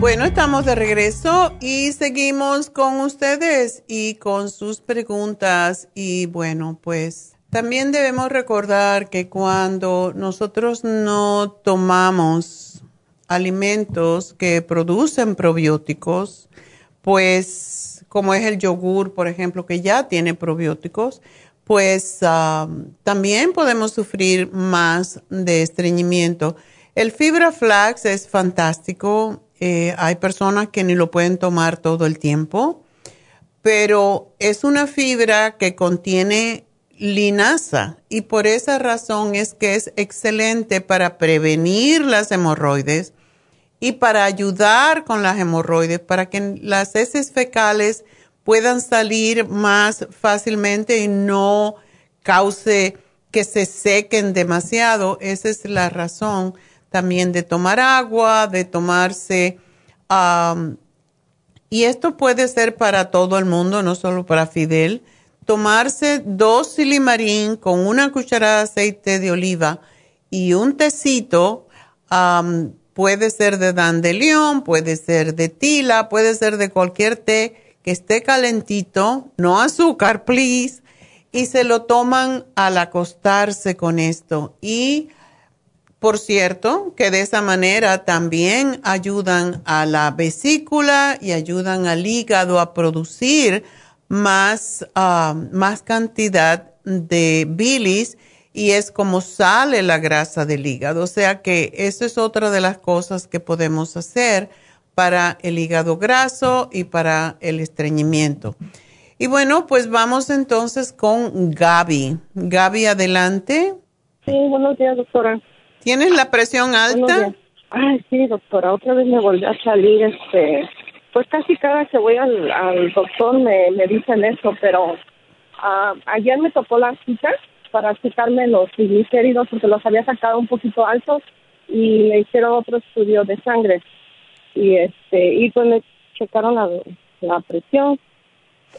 S2: Bueno, estamos de regreso y seguimos con ustedes y con sus preguntas. Y bueno, pues también debemos recordar que cuando nosotros no tomamos alimentos que producen probióticos, pues como es el yogur, por ejemplo, que ya tiene probióticos, pues ah, también podemos sufrir más de estreñimiento. El fibra flax es fantástico eh, hay personas que ni lo pueden tomar todo el tiempo, pero es una fibra que contiene linaza y por esa razón es que es excelente para prevenir las hemorroides y para ayudar con las hemorroides, para que las heces fecales puedan salir más fácilmente y no cause que se sequen demasiado. Esa es la razón también de tomar agua, de tomarse, y esto puede ser para todo el mundo, no solo para Fidel, tomarse dos silimarín con una cucharada de aceite de oliva y un tecito, puede ser de dandelión, puede ser de tila, puede ser de cualquier té que esté calentito, no azúcar, please, y se lo toman al acostarse con esto. Y por cierto, que de esa manera también ayudan a la vesícula y ayudan al hígado a producir más, ah, más cantidad de bilis y es como sale la grasa del hígado. O sea que eso es otra de las cosas que podemos hacer para el hígado graso y para el estreñimiento. Y bueno, pues vamos entonces con Gaby. Gaby, adelante.
S5: Sí, buenos días, doctora.
S2: ¿Tienes la presión alta?
S5: Ay, sí, doctora, otra vez me volvió a salir, este, pues casi cada vez que voy al, doctor me, me dicen eso, pero uh, ayer me tocó la cita para quitarme los triglicéridos porque los había sacado un poquito altos y me hicieron otro estudio de sangre. Y este y pues me checaron la, la presión.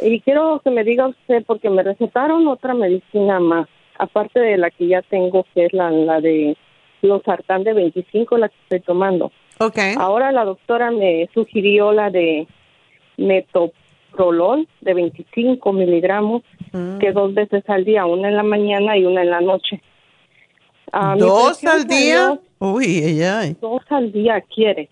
S5: Y quiero que me diga usted porque me recetaron otra medicina más aparte de la que ya tengo que es la, la de los sartán de 25 la que estoy tomando.
S2: Okay.
S5: Ahora la doctora me sugirió la de metoprolol de 25 miligramos, mm. que dos veces al día, una en la mañana y una en la noche.
S2: ¿Dos al día? Uy, ella.
S5: Dos al día quiere.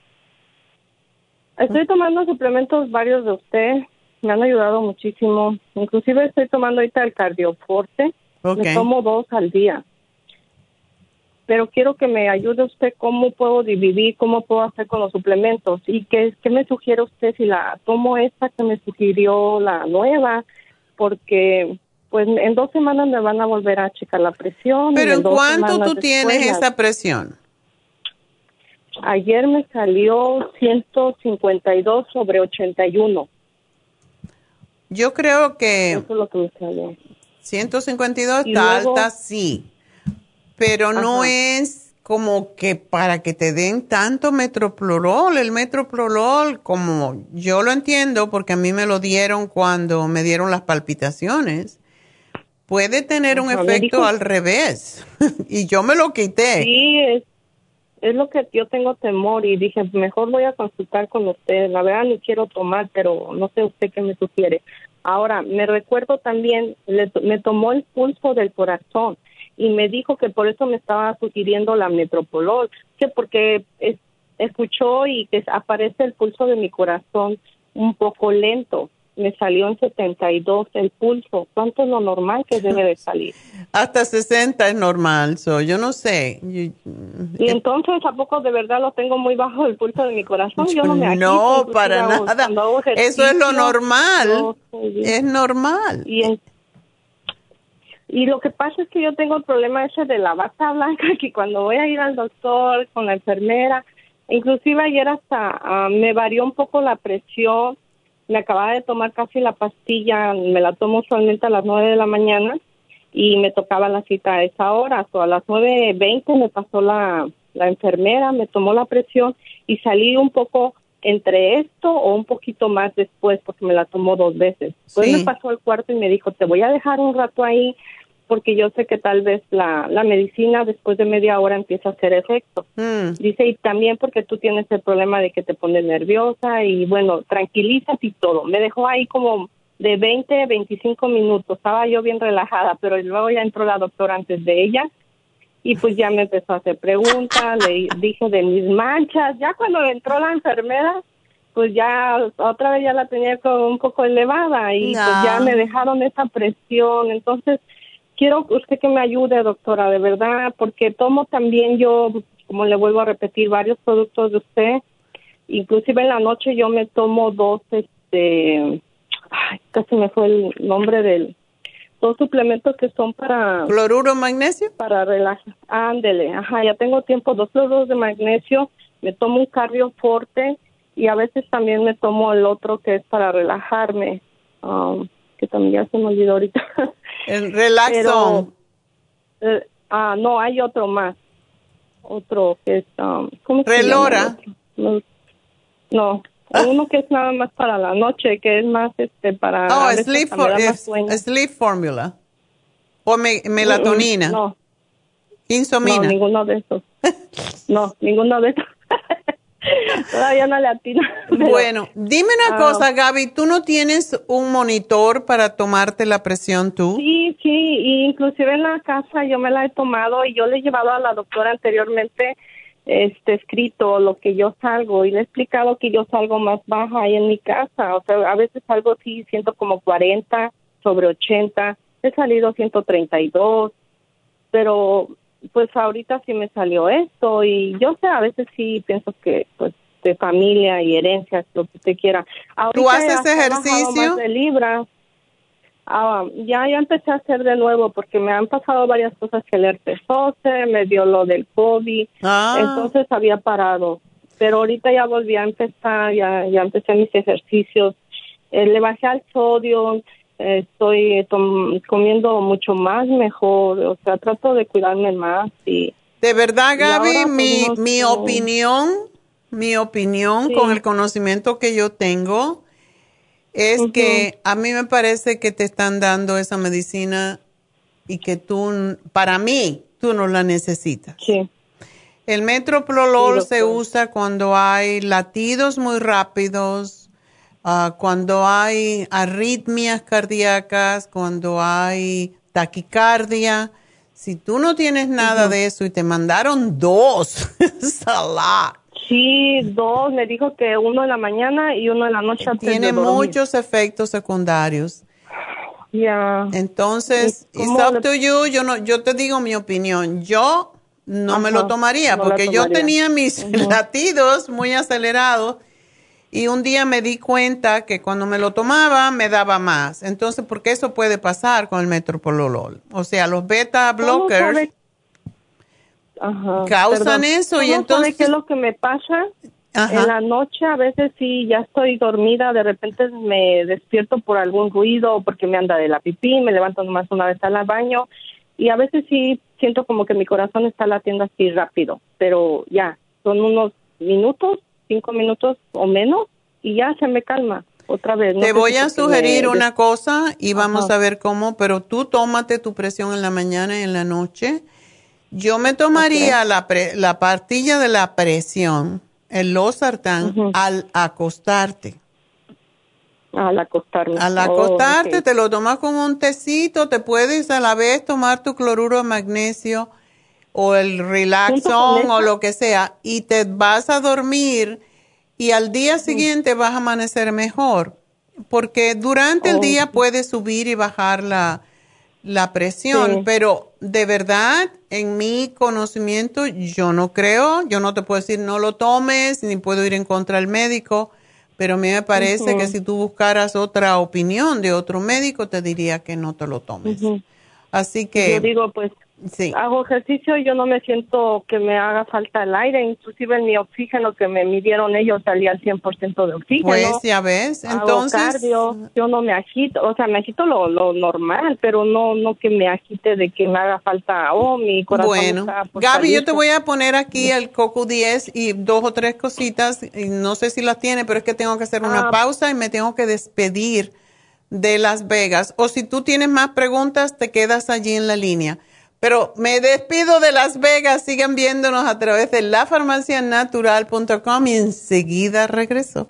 S5: Estoy mm. tomando suplementos varios de usted, me han ayudado muchísimo. Inclusive estoy tomando ahorita el cardioforte, me tomo dos al día pero quiero que me ayude usted cómo puedo dividir, cómo puedo hacer con los suplementos y qué, qué me sugiere usted si la tomo esta que me sugirió la nueva, porque pues en dos semanas me van a volver a checar la presión.
S2: ¿Pero en, cuánto tú tienes esa presión?
S5: Ayer me salió 152 sobre 81.
S2: Yo creo que...
S5: Eso es lo que me salió.
S2: 152 está alta, sí pero no es como que para que te den tanto metroplorol. El metroplorol, como yo lo entiendo, porque a mí me lo dieron cuando me dieron las palpitaciones, puede tener un efecto al revés. *laughs* y yo me lo quité.
S5: Sí, es, es lo que yo tengo temor y dije, mejor voy a consultar con usted. La verdad ni quiero tomar, pero no sé usted qué me sugiere. Ahora, me recuerdo también, me tomó el pulso del corazón y me dijo que por eso me estaba sugiriendo la metropolol, que porque escuchó y que aparece el pulso de mi corazón un poco lento me salió en 72 el pulso. ¿Cuánto es lo normal que debe de salir? *laughs*
S2: Hasta 60 es normal, so, yo no sé.
S5: y entonces, ¿a poco de verdad lo tengo muy bajo el pulso de mi corazón? Yo no me
S2: No, para nada. Eso es lo normal. es normal.
S5: Y, y lo que pasa es que yo tengo el problema ese de la bata blanca, *laughs* que cuando voy a ir al doctor con la enfermera, inclusive ayer hasta ah, me varió un poco la presión me acababa de tomar casi la pastilla, me la tomo usualmente a las nueve de la mañana y me tocaba la cita a esa hora, o a las nueve veinte me pasó la, la enfermera, me tomó la presión y salí un poco entre esto o un poquito más después porque me la tomó dos veces. Después me pasó al cuarto y me dijo, te voy a dejar un rato ahí porque yo sé que tal vez la, la medicina después de media hora empieza a hacer efecto. Mm. Dice, y también porque tú tienes el problema de que te pones nerviosa y bueno, tranquilizas y todo. Me dejó ahí como de 20, 25 minutos. Estaba yo bien relajada, pero luego ya entró la doctora antes de ella y pues ya me empezó a hacer preguntas, le dije de mis manchas. Ya cuando entró la enfermera, pues ya otra vez ya la tenía como un poco elevada y pues ya me dejaron esa presión. Entonces, quiero usted que me ayude, doctora, de verdad, porque tomo también yo, como le vuelvo a repetir, varios productos de usted. Inclusive en la noche yo me tomo dos, este, ay, casi me fue el nombre del, dos suplementos que son para...
S2: ¿Cloruro magnesio?
S5: Para relajar. Ándele, ajá, ya tengo tiempo, dos cloruros de magnesio, me tomo un cardio fuerte y a veces también me tomo el otro que es para relajarme, um, que también ya se me olvidó ahorita. *laughs*
S2: El relaxo.
S5: Eh, ah, no, hay otro más. Otro que es. Um, ¿cómo se
S2: Relora.
S5: No, no uno que es nada más para la noche, que es más este para.
S2: Oh, sleep, sleep formula. O melatonina.
S5: No.
S2: Insomina.
S5: No, ninguno de esos. *laughs* no, ninguno de esos. Todavía no le atino. *laughs*
S2: Bueno, dime una ah. cosa, Gaby, ¿tú no tienes un monitor para tomarte la presión tú?
S5: Sí, sí, inclusive en la casa yo me la he tomado y yo le he llevado a la doctora anteriormente este escrito lo que yo salgo y le he explicado que yo salgo más baja ahí en mi casa, o sea, a veces salgo así, siento como 40 sobre 80, he salido 132, pero pues ahorita sí me salió esto y yo sé, a veces sí pienso que pues de familia y herencias, lo que usted quiera.
S2: ¿Tú haces ejercicio?
S5: de libras. Ah, ya, ya empecé a hacer de nuevo porque me han pasado varias cosas que el herpes me dio lo del COVID, ah. entonces había parado. Pero ahorita ya volví a empezar, ya, ya empecé mis ejercicios. Eh, le bajé al sodio, estoy comiendo mucho más mejor, o sea, trato de cuidarme más y...
S2: De verdad, Gaby, mi, mi opinión, mi opinión con el conocimiento que yo tengo es que a mí me parece que te están dando esa medicina y que tú, para mí, tú no la necesitas.
S5: Sí.
S2: El metroprolol se usa cuando hay latidos muy rápidos, Ah, cuando hay arritmias cardíacas, cuando hay taquicardia. Si tú no tienes nada de eso y te mandaron dos, *laughs* salá.
S5: Sí, dos. Me dijo que uno en la mañana y uno en la noche.
S2: Tiene muchos efectos secundarios.
S5: Ya.
S2: Entonces, it's up to you. Yo, no, yo te digo mi opinión. Yo no me lo tomaría porque yo tenía mis *laughs* latidos muy acelerados y un día me di cuenta que cuando me lo tomaba me daba más. Entonces, porque eso puede pasar con el metropololol. O sea, los beta blockers causan eso y entonces...
S5: ¿Sabe qué es lo que me pasa? En la noche a veces sí, ya estoy dormida, de repente me despierto por algún ruido, porque me anda de la pipí, me levanto nomás una vez al baño y a veces sí siento como que mi corazón está latiendo así rápido, pero ya, son unos minutos cinco minutos o menos y ya se me calma otra vez.
S2: Te voy a sugerir una cosa y vamos a ver cómo, pero tú tómate tu presión en la mañana y en la noche. Yo me tomaría la, la partilla de la presión, el losartán, al acostarte.
S5: Al acostarme.
S2: Al acostarte, te lo tomas con un tecito, te puedes a la vez tomar tu cloruro de magnesio o el relaxón o lo que sea y te vas a dormir y al día siguiente vas a amanecer mejor porque durante el día puede subir y bajar la, la presión, pero de verdad, en mi conocimiento, yo no creo, yo no te puedo decir no lo tomes, ni puedo ir en contra del médico, pero a mí me parece que si tú buscaras otra opinión de otro médico, te diría que no te lo tomes. Así que...
S5: Yo digo, pues Sí. Hago ejercicio y yo no me siento que me haga falta el aire, inclusive en mi oxígeno que me midieron ellos salía al 100% de oxígeno.
S2: Pues ya ves, entonces...
S5: Hago cardio, yo no me agito, o sea, me agito lo, lo normal, pero no no que me agite de que me haga falta, oh, mi corazón
S2: Bueno, Gaby, yo te voy a poner aquí el Coco 10 y dos o tres cositas, y no sé si las tiene, pero es que tengo que hacer una ah. pausa y me tengo que despedir de Las Vegas. O si tú tienes más preguntas, te quedas allí en la línea. Pero me despido de Las Vegas. Sigan viéndonos a través de lafarmacianatural.com y enseguida regreso.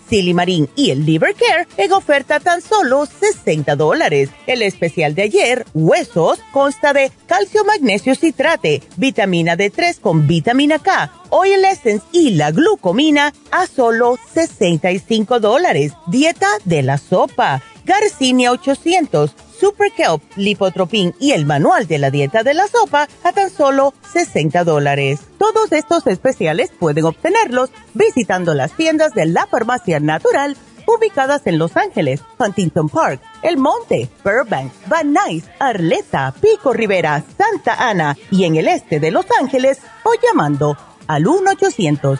S3: Silimarín y el Liver Care en oferta tan solo 60 dólares. El especial de ayer, huesos, consta de calcio magnesio citrate, vitamina D3 con vitamina K, oil essence y la glucomina a solo 65 dólares. Dieta de la sopa, Garcinia 800 Super Kelp, Lipotropin y el manual de la dieta de la sopa a tan solo 60 dólares. Todos estos especiales pueden obtenerlos visitando las tiendas de la farmacia natural ubicadas en Los Ángeles, Huntington Park, El Monte, Burbank, Van Nuys, Arleta, Pico Rivera, Santa Ana y en el este de Los Ángeles o llamando al 1 800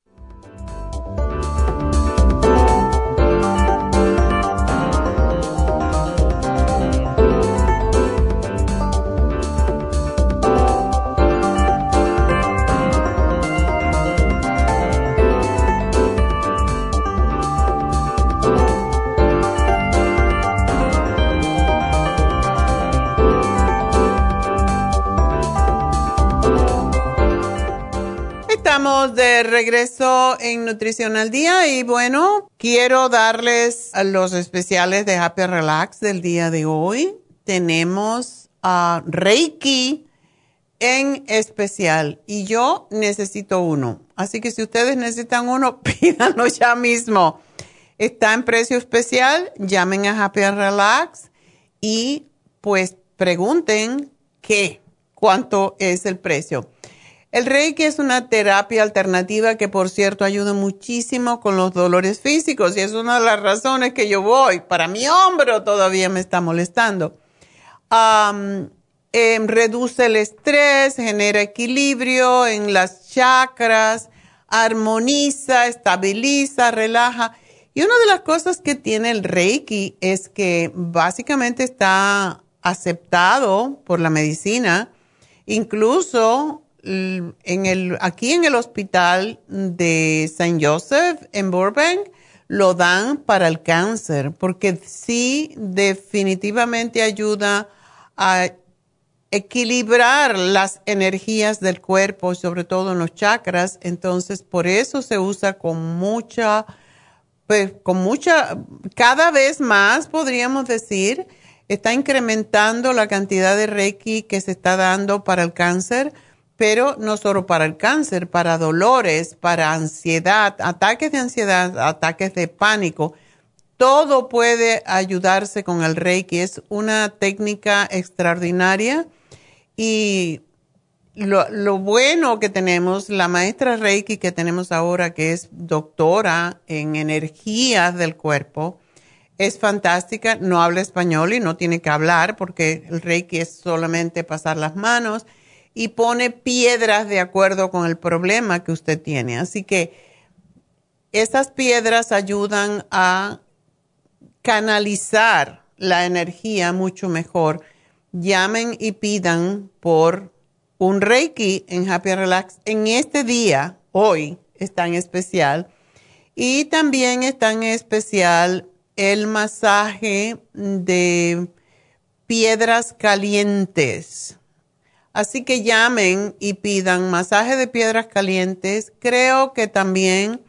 S2: De regreso en Nutrición al Día y bueno, quiero darles los especiales de Happy Relax del día de hoy. Tenemos a Reiki en especial y yo necesito uno. Así que si ustedes necesitan uno, *laughs* pídanlo ya mismo. Está en precio especial, llamen a Happy Relax y pues pregunten qué, cuánto es el precio. El Reiki es una terapia alternativa que, por cierto, ayuda muchísimo con los dolores físicos y es una de las razones que yo voy. Para mi hombro todavía me está molestando. Em, reduce el estrés, genera equilibrio en las chakras, armoniza, estabiliza, relaja. Y una de las cosas que tiene el Reiki es que básicamente está aceptado por la medicina, incluso en el, aquí en el hospital de St. Joseph en Burbank lo dan para el cáncer, porque sí definitivamente ayuda a equilibrar las energías del cuerpo, sobre todo en los chakras. Entonces, por eso se usa con mucha, pues, con mucha, cada vez más podríamos decir, está incrementando la cantidad de Reiki que se está dando para el cáncer pero no solo para el cáncer, para dolores, para ansiedad, ataques de ansiedad, ataques de pánico. Todo puede ayudarse con el Reiki. Es una técnica extraordinaria y lo, bueno que tenemos, la maestra Reiki que tenemos ahora, que es doctora en energías del cuerpo, es fantástica, no habla español y no tiene que hablar porque el Reiki es solamente pasar las manos y pone piedras de acuerdo con el problema que usted tiene. Así que esas piedras ayudan a canalizar la energía mucho mejor. Llamen y pidan por un Reiki en Happy Relax. En este día, hoy, está en especial. Y también está en especial el masaje de piedras calientes Así que llamen y pidan masaje de piedras calientes. Creo que también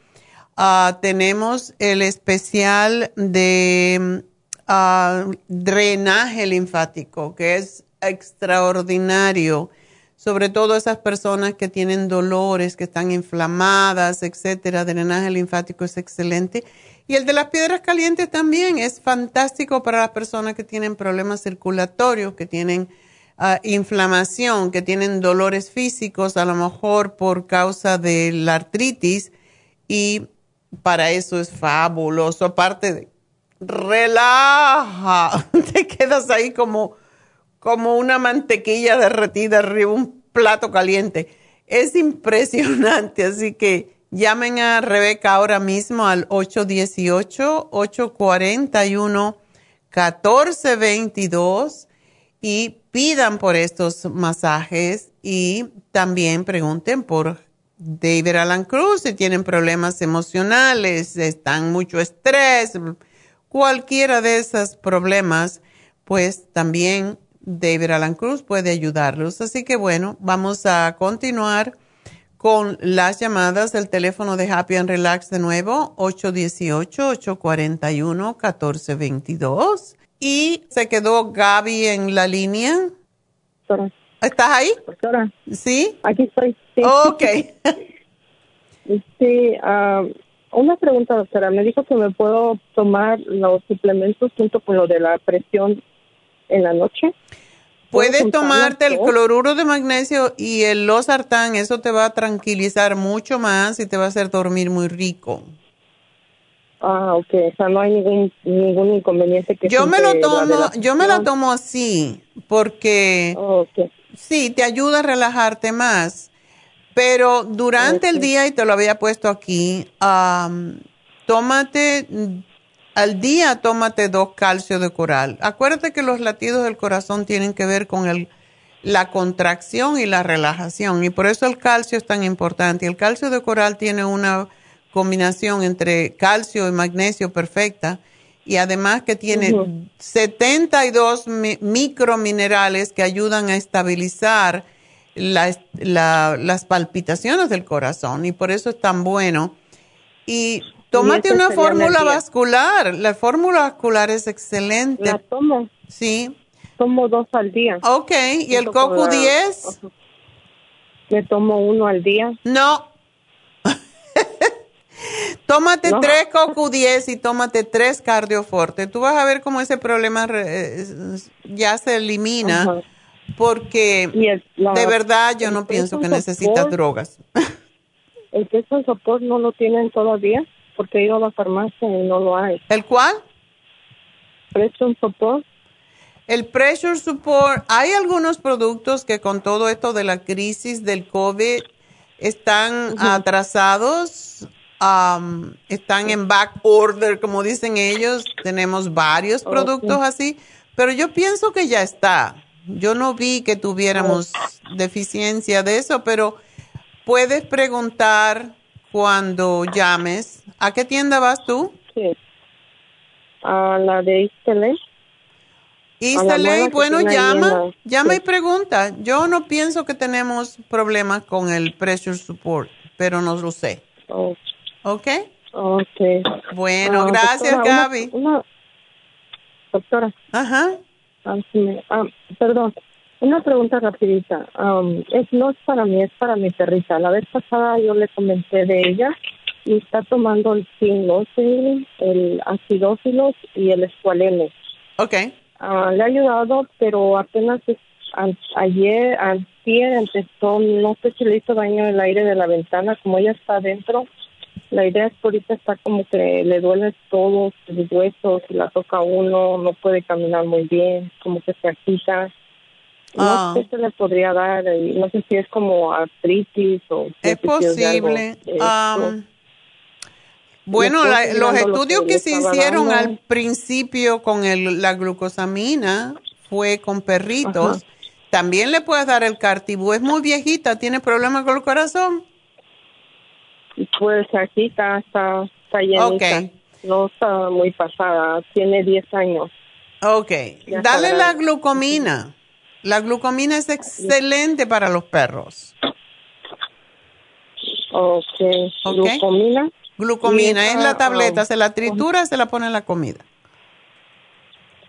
S2: ah, tenemos el especial de ah, drenaje linfático, que es extraordinario. Sobre todo esas personas que tienen dolores, que están inflamadas, etcétera. Drenaje linfático es excelente. Y el de las piedras calientes también es fantástico para las personas que tienen problemas circulatorios, que tienen inflamación, que tienen dolores físicos, a lo mejor por causa de la artritis, y para eso es fabuloso. Aparte de relaja, *laughs* te quedas ahí como, como una mantequilla derretida arriba, un plato caliente. Es impresionante, así que llamen a Rebeca ahora mismo al 818-841-1422 y pidan por estos masajes y también pregunten por David Alan Cruz si tienen problemas emocionales, están mucho estrés, cualquiera de esos problemas, pues también David Alan Cruz puede ayudarlos. Así que bueno, vamos a continuar con las llamadas del teléfono de Happy and Relax de nuevo, 818-841-1422. Y se quedó Gaby en la línea. ¿Estás ahí? Sí.
S5: Aquí estoy.
S2: Sí. Ok. *laughs*
S5: sí, ah, una pregunta, doctora. Me dijo que me puedo tomar los suplementos junto con lo de la presión en la noche.
S2: Puedes tomarte el cloruro de magnesio y el losartán, eso te va a tranquilizar mucho más y te va a hacer dormir muy rico.
S5: Ah, ok. O sea, no hay ningún, ningún inconveniente que...
S2: Yo me lo tomo, yo me lo tomo así, porque sí, te ayuda a relajarte más. Pero durante el día, y te lo había puesto aquí, tómate, al día tómate dos calcios de coral. Acuérdate que los latidos del corazón tienen que ver con el, la contracción y la relajación, y por eso el calcio es tan importante. El calcio de coral tiene una combinación entre calcio y magnesio perfecta y además que tiene 72 microminerales que ayudan a estabilizar las palpitaciones del corazón y por eso es tan bueno. Y tómate una fórmula vascular. La fórmula vascular es excelente.
S5: La tomo.
S2: Sí.
S5: Tomo dos al día.
S2: Ok, ¿y el coco 10?
S5: Me tomo uno al día.
S2: No. Tómate tres coco 10 y tómate tres cardioforte. Tú vas a ver cómo ese problema ya se elimina. Porque de verdad yo no pienso que necesitas drogas. *laughs*
S5: ¿El queso sopor no lo tienen todavía? Porque he ido a la farmacia y no lo hay.
S2: ¿El cuál?
S5: Pressure Support.
S2: El Pressure Support, hay algunos productos que con todo esto de la crisis del COVID están atrasados, están en back order, como dicen ellos. Tenemos varios productos así, pero yo pienso que ya está. Yo no vi que tuviéramos deficiencia de eso, pero puedes preguntar cuando llames. ¿A qué tienda vas tú?
S5: Sí. A la de
S2: East LA. bueno, llama, llama y pregunta. Yo no pienso que tenemos problemas con el pressure support, pero no lo sé.
S5: Oh.
S2: ¿Ok?
S5: Ok.
S2: Bueno, ah, gracias, Gaby.
S5: doctora.
S2: Ajá.
S5: Ah, perdón, una pregunta rapidita. es, no es para mí, es para mi perrita. La vez pasada yo le comenté de ella y está tomando el sinlosil, el acidófilos y el escualene.
S2: Ok.
S5: Le ha ayudado, pero apenas ayer, ayer empezó, no sé si le hizo daño el aire de la ventana, como ella está adentro, la idea es que ahorita está como que le duele todo, los huesos, si la toca uno, no puede caminar muy bien, como que se agita. No ah. sé qué se le podría dar, no sé si es como artritis o...
S2: Es posible. bueno, los estudios que, se hicieron al principio con el, la glucosamina fue con perritos. También le puedes dar el cartibú. Es muy viejita, tiene problemas con el corazón.
S5: Pues aquí está, está, llenita. No está muy pasada, tiene 10 años.
S2: Ok, dale la glucomina. La glucomina es excelente para los perros.
S5: Ok, glucomina.
S2: Glucomina es la tableta, se la tritura, se la pone en la comida.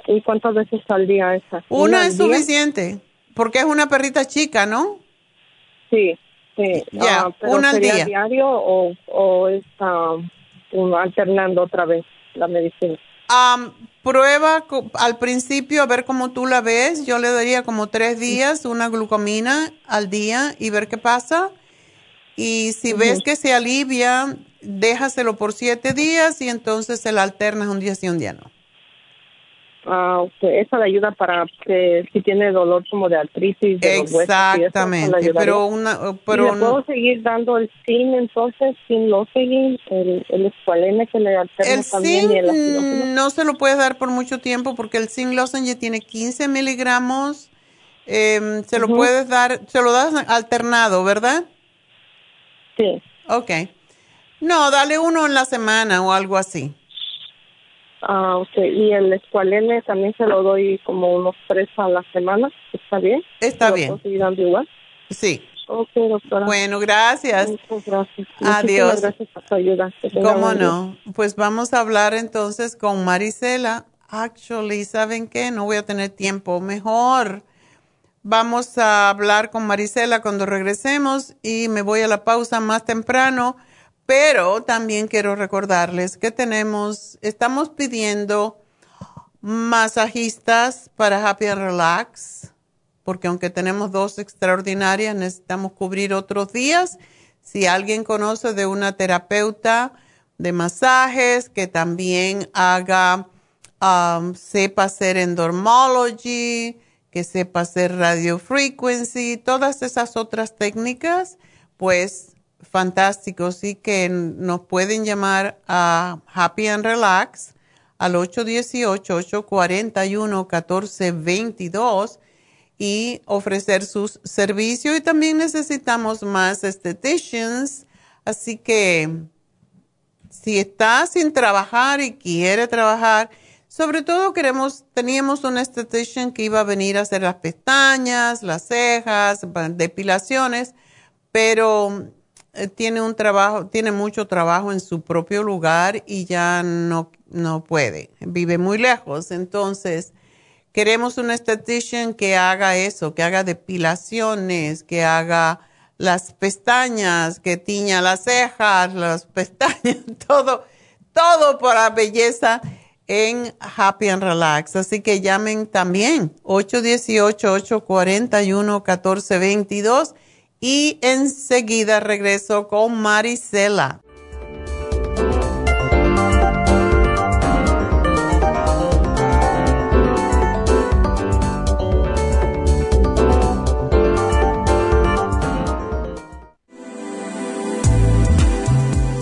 S5: ¿Y cuántas veces al día esa?
S2: Una, es suficiente, porque es una perrita chica, ¿no?
S5: Sí. Sí, ya, ah, una al día. diario o, o está alternando otra vez la medicina?
S2: prueba al principio a ver cómo tú la ves. Yo le daría como tres días una glucomina al día y ver qué pasa. Y si ves que se alivia, déjaselo por siete días y entonces se la alternas un día sí, un día no.
S5: Ah, okay. Esa le ayuda para que si tiene dolor como de artritis. De
S2: Exactamente, pero una... Pero
S5: ¿Y puedo seguir dando el zinc entonces, sin lo seguir, el, el escualene que le alterna el también y el
S2: no se lo puedes dar por mucho tiempo porque el zinc lozenge tiene 15 miligramos, eh, se lo puedes dar, se lo das alternado, ¿verdad?
S5: Sí.
S2: Ok. No, dale uno en la semana o algo así.
S5: Ah, ok. ¿Y el escualene también se lo doy como unos tres a la semana? ¿Está bien?
S2: Está bien.
S5: ¿Puedo seguir dando igual?
S2: Sí.
S5: Ok, doctora.
S2: Bueno, gracias.
S5: Muchas gracias.
S2: Adiós.
S5: gracias por su ayuda.
S2: ¿Cómo no? Pues vamos a hablar entonces con Marisela. Actually, ¿saben qué? No voy a tener tiempo. Mejor vamos a hablar con Marisela cuando regresemos y me voy a la pausa más temprano pero también quiero recordarles que tenemos, estamos pidiendo masajistas para Happy and Relax, porque aunque tenemos dos extraordinarias, necesitamos cubrir otros días. Si alguien conoce de una terapeuta de masajes que también haga, um, sepa hacer endormology, que sepa hacer radio frequency, todas esas otras técnicas, pues fantástico, sí que nos pueden llamar a Happy and Relax al 818-841-1422 y ofrecer sus servicios. Y también necesitamos más estheticians, así que si está sin trabajar y quiere trabajar, Sobre todo queremos, teníamos un estetician que iba a venir a hacer las pestañas, las cejas, depilaciones, pero tiene un trabajo, tiene mucho trabajo en su propio lugar y ya no, no puede, vive muy lejos. Entonces, queremos un estetician que haga eso, que haga depilaciones, que haga las pestañas, que tiña las cejas, las *laughs* pestañas, todo, todo para belleza en Happy and Relax. Así que llamen también 818-841-1422 y enseguida regreso con Marisela.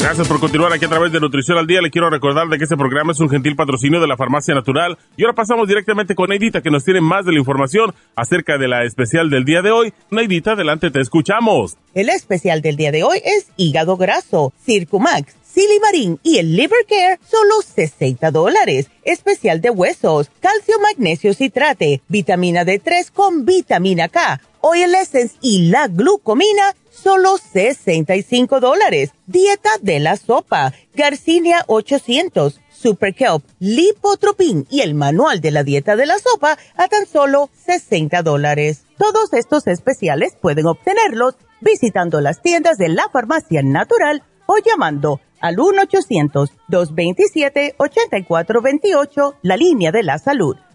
S6: Gracias por continuar aquí a través de Nutrición al Día. Le quiero recordar de que este programa es un gentil patrocinio de la Farmacia Natural. Y ahora pasamos directamente con Neidita, que nos tiene más de la información acerca de la especial del día de hoy. Neidita, adelante, te escuchamos.
S3: El especial del día de hoy es hígado graso, Circumax, Silimarín y el Liver Care, solo 60 dólares. Especial de huesos, calcio, magnesio, citrate, vitamina D3 con vitamina K, Oil Essence y la glucomina, solo 65 dólares. Dieta de la sopa, Garcinia 800, Super Kelp, Lipotropin y el manual de la dieta de la sopa a tan solo 60 dólares. Todos estos especiales pueden obtenerlos visitando las tiendas de la farmacia natural o llamando al 1-800-227-8428, la línea de la salud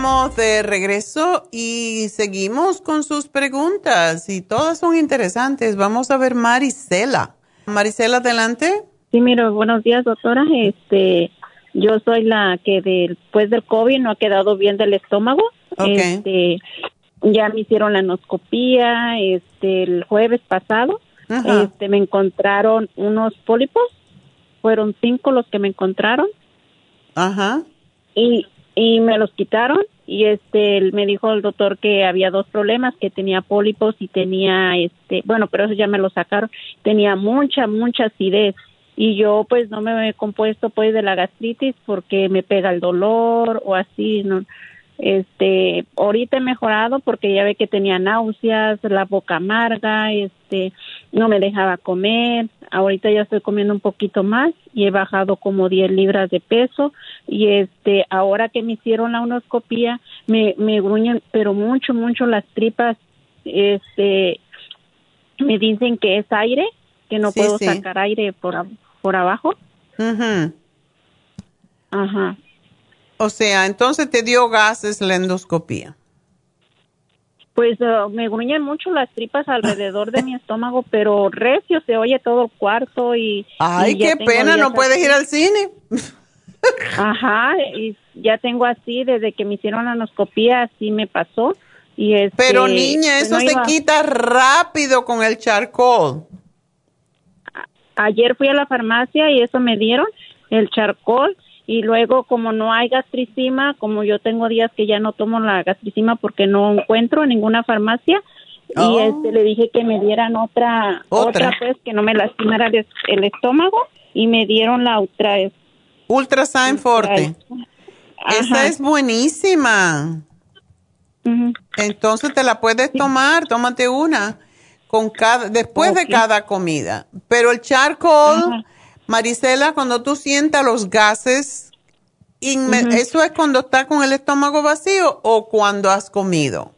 S2: Estamos de regreso y seguimos con sus preguntas y todas son interesantes. Vamos a ver Marisela. Marisela, adelante.
S7: Sí, mira, buenos días, doctora. Este, yo soy la que después del COVID no ha quedado bien del estómago. Este, ya me hicieron la endoscopía este el jueves pasado. Este, me encontraron unos pólipos. Fueron cinco los que me encontraron.
S2: Ajá.
S7: Y y me los quitaron y este me dijo el doctor que había dos problemas que tenía pólipos y tenía este bueno pero eso ya me lo sacaron tenía mucha mucha acidez. Y yo pues no me he compuesto pues de la gastritis porque me pega el dolor o así no este ahorita he mejorado porque ya ve que tenía náuseas la boca amarga este no me dejaba comer. Ahorita ya estoy comiendo un poquito más y he bajado como 10 libras de peso. Y este ahora que me hicieron la onoscopía me me gruñen pero mucho mucho las tripas este me dicen que es aire que no puedo sacar aire por por abajo. Ajá.
S2: O sea, entonces te dio gases la endoscopía.
S7: Pues uh, me gruñen mucho las tripas alrededor de mi estómago, pero recio se oye todo el cuarto y...
S2: Ay, qué pena, no puedes ir al cine.
S7: Ajá, y ya tengo así, desde que me hicieron la endoscopía, así me pasó. Y este,
S2: pero niña, pues, eso se quita rápido con el charcoal.
S7: Ayer fui a la farmacia y eso me dieron, el charcoal y luego como no hay gastricima, como yo tengo días que ya no tomo la gastricima porque no encuentro en ninguna farmacia y oh. este le dije que me dieran otra otra, pues que no me lastimara el, estómago y me dieron la ultra
S2: Ultrasign Forte. Esa es buenísima. Entonces te la puedes tomar, tómate una con cada, después de cada comida. Pero el charcoal, Marisela, cuando tú sientas los gases, ¿eso es cuando estás con el estómago vacío o cuando has comido?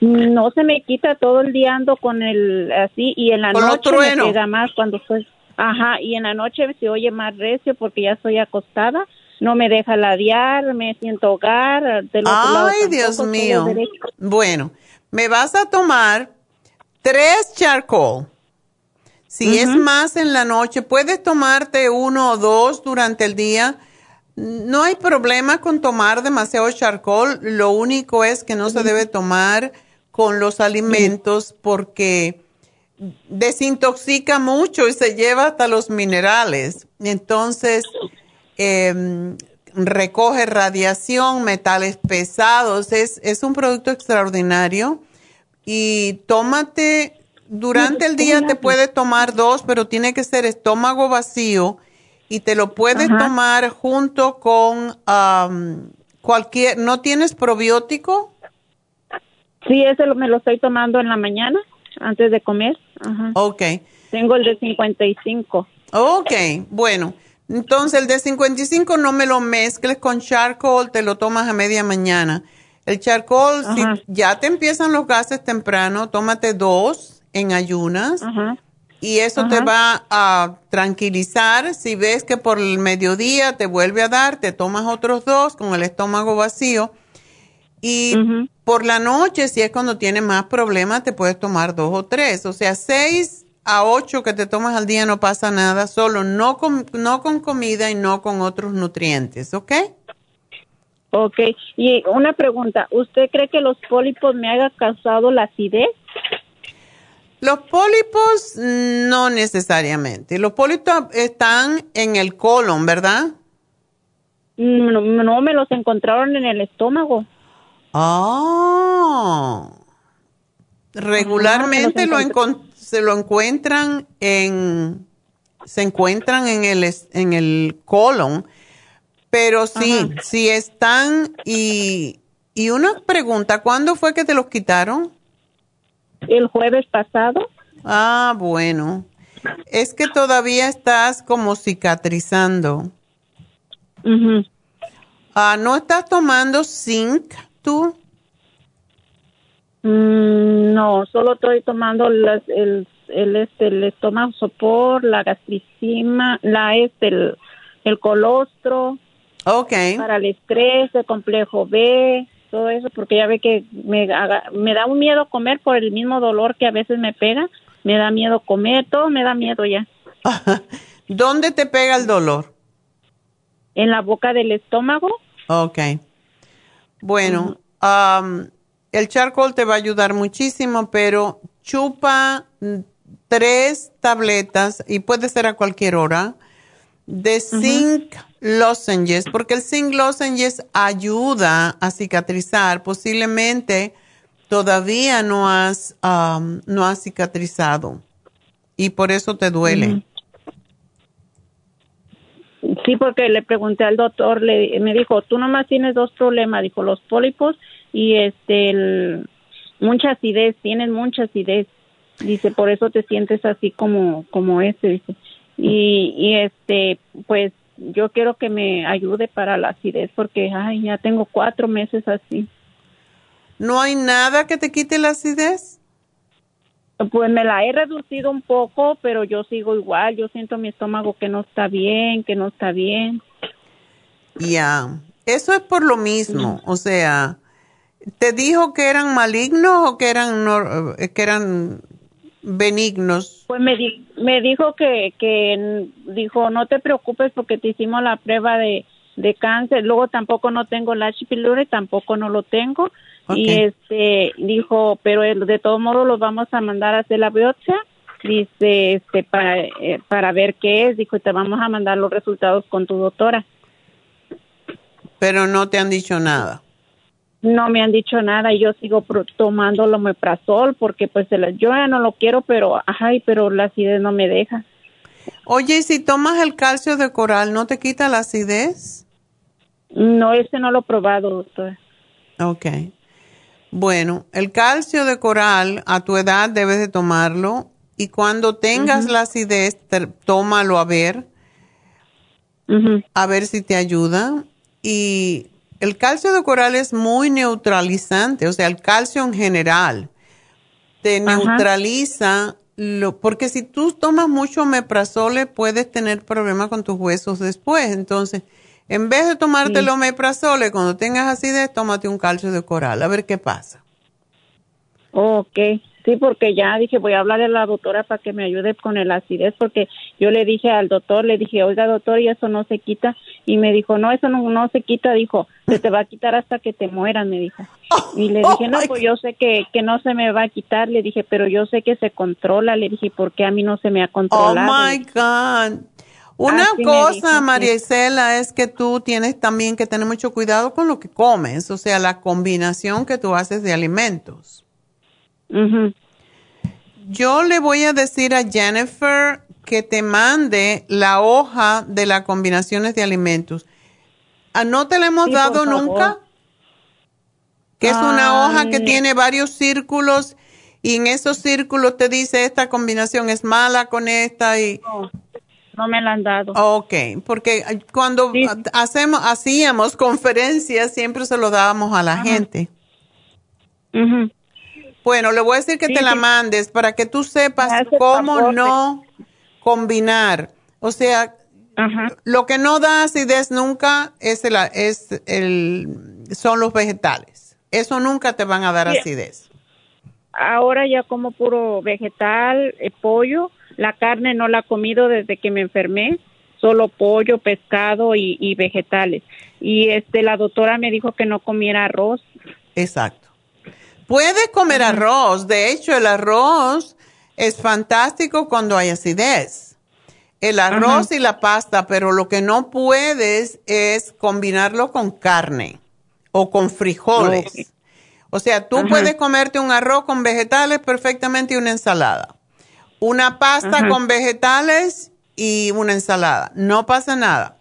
S7: No se me quita todo el día ando con el así y en la noche me pega más cuando estoy. Ajá, y en la noche se oye más recio porque ya estoy acostada no me deja ladear, me siento hogar.
S2: Ay, Dios mío. Bueno, me vas a tomar tres charcoal. Si es más en la noche, puedes tomarte uno o dos durante el día. No hay problema con tomar demasiado charcoal. Lo único es que no se debe tomar con los alimentos porque desintoxica mucho y se lleva hasta los minerales. Entonces, eh, recoge radiación, metales pesados, es, es un producto extraordinario y tómate, durante el día te puedes tomar dos, pero tiene que ser estómago vacío y te lo puedes tomar junto con cualquier, ¿no tienes probiótico?
S7: Sí, ese me lo estoy tomando en la mañana antes de comer. Ajá.
S2: Ok.
S7: Tengo el de 55.
S2: Ok, bueno. Entonces el de 55 no me lo mezcles con charcoal, te lo tomas a media mañana. El charcoal, si ya te empiezan los gases temprano, tómate dos en ayunas y eso te va a tranquilizar. Si ves que por el mediodía te vuelve a dar, te tomas otros dos con el estómago vacío. Y por la noche, si es cuando tienes más problemas, te puedes tomar dos o tres. O sea, seis a ocho que te tomas al día no pasa nada, solo no con, no con comida y no con otros nutrientes, ¿ok?
S7: Ok, y una pregunta, ¿usted cree que los pólipos me hayan causado la acidez?
S2: Los pólipos no necesariamente, los pólipos están en el colon, ¿verdad?
S7: No, no me los encontraron en el estómago.
S2: Ah. Regularmente lo, se lo encuentran en se encuentran en el en el colon, pero sí, sí están y y una pregunta, ¿cuándo fue que te los quitaron?
S7: El jueves pasado.
S2: Ah, bueno. Es que todavía estás como cicatrizando. Ah, ¿no estás tomando zinc tú?
S7: Mm, no, solo estoy tomando el, el, este, el estómago sopor, la gastricima, la este, el, el colostro.
S2: Okay.
S7: Para el estrés, el complejo B, todo eso, porque ya ve que me, me da un miedo comer por el mismo dolor que a veces me pega. Me da miedo comer, todo me da miedo ya. *laughs*
S2: ¿Dónde te pega el dolor?
S7: En la boca del estómago.
S2: Ok. Bueno, el charcoal te va a ayudar muchísimo, pero chupa tres tabletas y puede ser a cualquier hora de zinc lozenges, porque el zinc lozenges ayuda a cicatrizar. Posiblemente todavía no has, no has cicatrizado y por eso te duele.
S7: Sí, porque le pregunté al doctor, le, me dijo, tú nomás tienes dos problemas, dijo, los pólipos y este, mucha acidez, tienes mucha acidez. Dice, por eso te sientes así como, como este, dice. Y, y este, pues yo quiero que me ayude para la acidez porque, ay, ya tengo cuatro meses así.
S2: ¿No hay nada que te quite la acidez?
S7: Pues me la he reducido un poco, pero yo sigo igual. Yo siento mi estómago que no está bien, que no está bien.
S2: Ya, eso es por lo mismo. O sea, ¿te dijo que eran malignos o que eran, que eran benignos?
S7: Pues me, me dijo que, que, dijo, no te preocupes porque te hicimos la prueba de, de cáncer. Luego tampoco no tengo la pylori, tampoco no lo tengo y este dijo, pero de todo modo los vamos a mandar a hacer la biopsia, dice, este, para, eh, para ver qué es, dijo, te vamos a mandar los resultados con tu doctora.
S2: Pero no te han dicho nada.
S7: No me han dicho nada y yo sigo tomando lo meprazol porque pues yo ya no lo quiero, pero ay, pero la acidez no me deja.
S2: Oye, si tomas el calcio de coral, ¿no te quita la acidez?
S7: No, ese no lo he probado, doctor.
S2: Ok. Bueno, el calcio de coral a tu edad debes de tomarlo y cuando tengas la acidez, tómalo a ver, a ver si te ayuda. Y el calcio de coral es muy neutralizante, o sea, el calcio en general te neutraliza, lo, porque si tú tomas mucho meprazole puedes tener problemas con tus huesos después. Entonces, en vez de tomarte el omeprazole, cuando tengas acidez, tómate un calcio de coral, a ver qué pasa.
S7: Ok, sí, porque ya dije, voy a hablarle a la doctora para que me ayude con el acidez, porque yo le dije al doctor, le dije, oiga doctor, y eso no se quita, y me dijo, no, eso no, no se quita, dijo, se te va a quitar hasta que te mueran, me dijo. Y le dije, no, pues yo sé que, que no se me va a quitar, le dije, pero yo sé que se controla, le dije, ¿por qué a mí no se me ha controlado?
S2: Oh, my God. Una cosa, María Isela, es que tú tienes también que tener mucho cuidado con lo que comes, o sea, la combinación que tú haces de alimentos. Yo le voy a decir a Jennifer que te mande la hoja de las combinaciones de alimentos. Ah, ¿No te la hemos dado nunca? Que es una hoja que tiene varios círculos y en esos círculos te dice esta combinación es mala con esta y
S7: no me la han dado.
S2: Ok, porque cuando hacemos, hacíamos conferencias siempre se lo dábamos a la gente. Bueno, le voy a decir que te la mandes para que tú sepas cómo no combinar. O sea, lo que no da acidez nunca es el, es el, son los vegetales. Eso nunca te van a dar acidez.
S7: Ahora ya como puro vegetal, eh, pollo la carne no la he comido desde que me enfermé, solo pollo, pescado y, vegetales. Y este, la doctora me dijo que no comiera arroz.
S2: Exacto. Puede comer arroz. De hecho, el arroz es fantástico cuando hay acidez. El arroz y la pasta, pero lo que no puedes es combinarlo con carne o con frijoles. O sea, tú puedes comerte un arroz con vegetales perfectamente y una ensalada una pasta con vegetales y una ensalada. No pasa nada.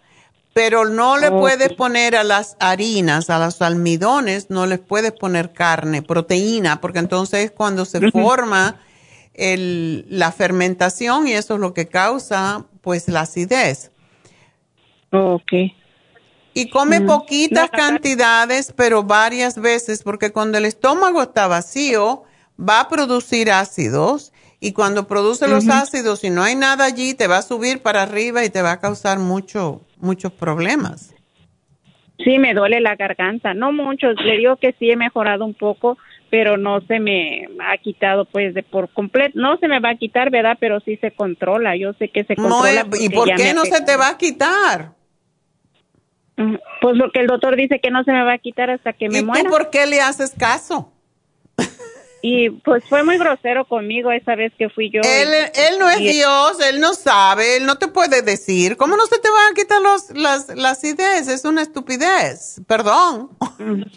S2: Pero no le puedes poner a las harinas, a los almidones, no les puedes poner carne, proteína, porque entonces cuando se forma el, la fermentación y eso es lo que causa pues la acidez.
S7: Ok.
S2: Y come poquitas cantidades, pero varias veces, porque cuando el estómago está vacío, va a producir ácidos y cuando produce los ácidos, si no hay nada allí, te va a subir para arriba y te va a causar mucho, muchos problemas.
S7: Sí, me duele la garganta, no mucho, le digo que sí he mejorado un poco, pero no se me ha quitado pues de por completo, no se me va a quitar, ¿verdad? Pero sí se controla, yo sé que se controla.
S2: ¿Y por qué no se te va a quitar?
S7: Pues porque el doctor dice que no se me va a quitar hasta que me muera.
S2: ¿Y por qué le haces caso?
S7: Y pues fue muy grosero conmigo esa vez que fui yo.
S2: Él, él no es Dios, él no sabe, él no te puede decir. ¿Cómo no se te van a quitar los, las, las ideas? Es una estupidez, perdón. *laughs*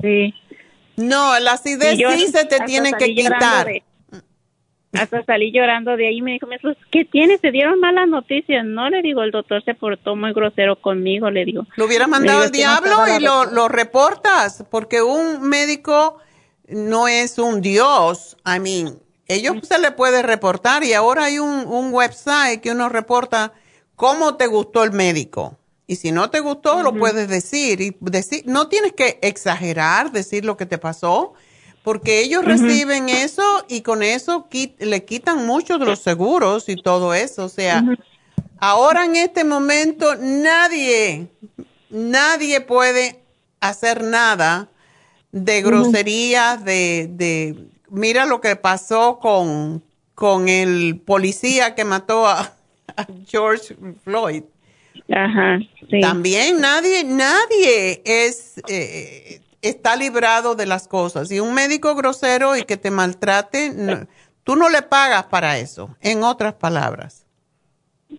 S7: Sí.
S2: No, las ideas sí se te tienen que quitar.
S7: hasta salí llorando de ahí y me dijo, ¿qué tienes? ¿Se dieron malas noticias? No, le digo, el doctor se portó muy grosero conmigo, le digo.
S2: Lo hubiera mandado al diablo y lo, lo reportas, porque un médico no es un dios. I mean, ellos se le puede reportar y ahora hay un, un website que uno reporta cómo te gustó el médico. Y si no te gustó, lo puedes decir. Y decir, no tienes que exagerar, decir lo que te pasó, porque ellos reciben eso y con eso le quitan muchos de los seguros y todo eso. O sea, ahora en este momento nadie, nadie puede hacer nada de groserías, de, de, mira lo que pasó con, con el policía que mató a, George Floyd.
S7: Ajá,
S2: También nadie, nadie es, eh, está librado de las cosas. Y un médico grosero y que te maltrate, tú no le pagas para eso, en otras palabras.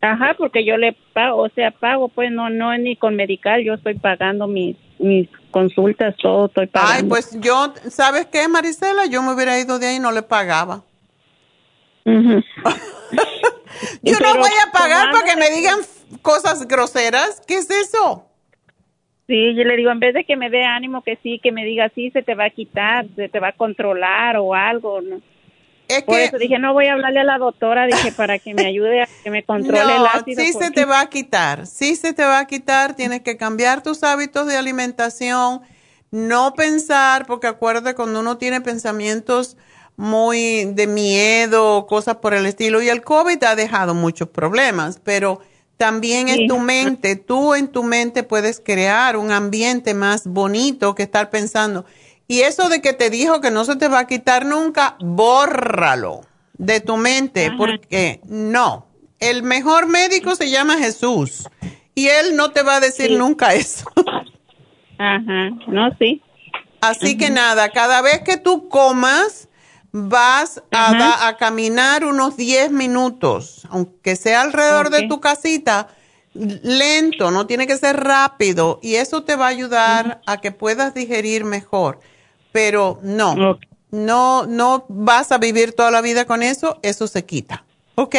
S7: Ajá, porque yo le pago, o sea, pago, pues no, no es ni con medical, yo estoy pagando mis, mis consultas, todo estoy pagando.
S2: Ay, pues yo, ¿sabes qué, Marisela? Yo me hubiera ido de ahí y no le pagaba. *laughs* yo no voy a pagar para que me digan cosas groseras. ¿Qué es eso?
S7: Sí, yo le digo, en vez de que me dé ánimo que sí, que me diga sí, se te va a quitar, se te va a controlar o algo, ¿no?
S2: Es
S7: Por
S2: que
S7: eso dije, no voy a hablarle a la doctora, dije, para que me ayude a que me *laughs* controle el ácido.
S2: sí se te va a quitar, sí se te va a quitar, tienes que cambiar tus hábitos de alimentación, no pensar, porque acuérdate cuando uno tiene pensamientos muy de miedo, cosas por el estilo, y el COVID ha dejado muchos problemas, pero también
S7: Sí.
S2: en tu mente, tú en tu mente puedes crear un ambiente más bonito que estar pensando. Y eso de que te dijo que no se te va a quitar nunca, bórralo de tu mente,
S7: Ajá.
S2: porque no. El mejor médico se llama Jesús y él no te va a decir
S7: Sí.
S2: nunca eso.
S7: Ajá, no, sí.
S2: Así que nada, cada vez que tú comas, vas a,
S7: Ajá.
S2: da- a caminar unos 10 minutos, aunque sea alrededor de tu casita, lento, no tiene que ser rápido, y eso te va a ayudar a que puedas digerir mejor. Pero no, no, no vas a vivir toda la vida con eso, eso se quita. ¿Ok?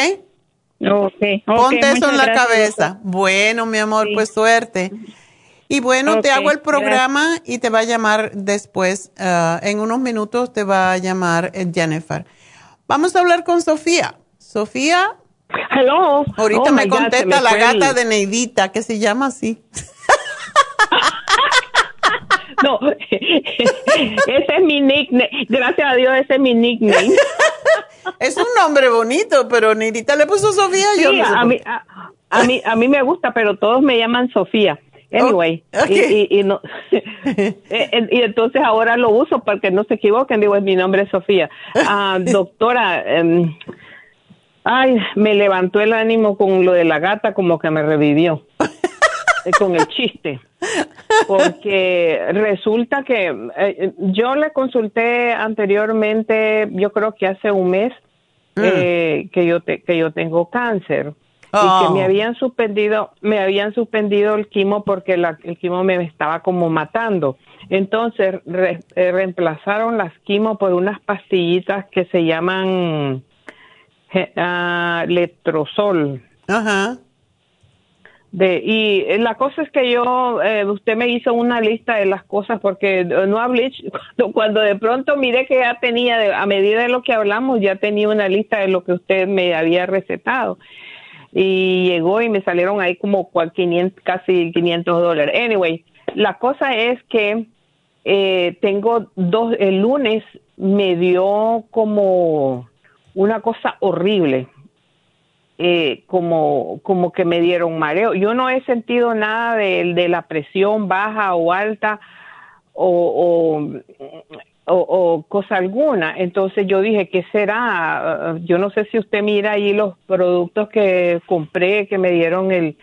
S7: Ok, ok,
S2: Ponte eso en la
S7: gracias,
S2: cabeza. Bueno, mi amor,
S7: Sí.
S2: pues suerte. Y bueno, te hago el programa y te va a llamar después, ah, en unos minutos te va a llamar eh, Jennifer. Vamos a hablar con Sofía. Sofía,
S8: Hello.
S2: ahorita
S8: Oh,
S2: me
S8: God,
S2: contesta
S8: me
S2: la gata de Neidita, que se llama así. *laughs*
S8: No, *laughs* ese es mi nickname. Gracias a Dios, ese es mi nickname.
S2: Es un nombre bonito, pero Neidita le puso Sofía. yo
S8: Sí,
S2: no sé
S8: a mí, a, a mí, a mí me gusta, pero todos me llaman Sofía. Anyway,
S2: Oh, ok.
S8: y, y, y no, *laughs* eh, y entonces ahora lo uso para que no se equivoquen, digo, mi nombre es Sofía. Ah, *laughs* doctora, em, ay, me levantó el ánimo con lo de la gata, como que me revivió, eh, con el chiste. Porque resulta que eh, yo le consulté anteriormente, yo creo que hace un mes, eh, que yo te- que yo tengo cáncer y
S2: Oh.
S8: que me habían suspendido me habían suspendido el quimo porque la- el quimo me estaba como matando entonces re- eh, reemplazaron las quimo por unas pastillitas que se llaman ah, letrozol
S2: Ajá.
S8: De, y eh, la cosa es que yo, eh, usted me hizo una lista de las cosas porque eh, no hablé, *laughs* cuando, de pronto miré que ya tenía, a medida de lo que hablamos, ya tenía una lista de lo que usted me había recetado. Y llegó y me salieron ahí como cua- 500, casi 500 dólares. Anyway, la cosa es que eh, tengo dos, el lunes me dio como una cosa horrible eh, como, como que me dieron mareo. Yo no he sentido nada de, la presión baja o alta o, o, o- cosa alguna. Entonces yo dije, ¿qué será? Yo no sé si usted mira ahí los productos que compré, que me dieron el,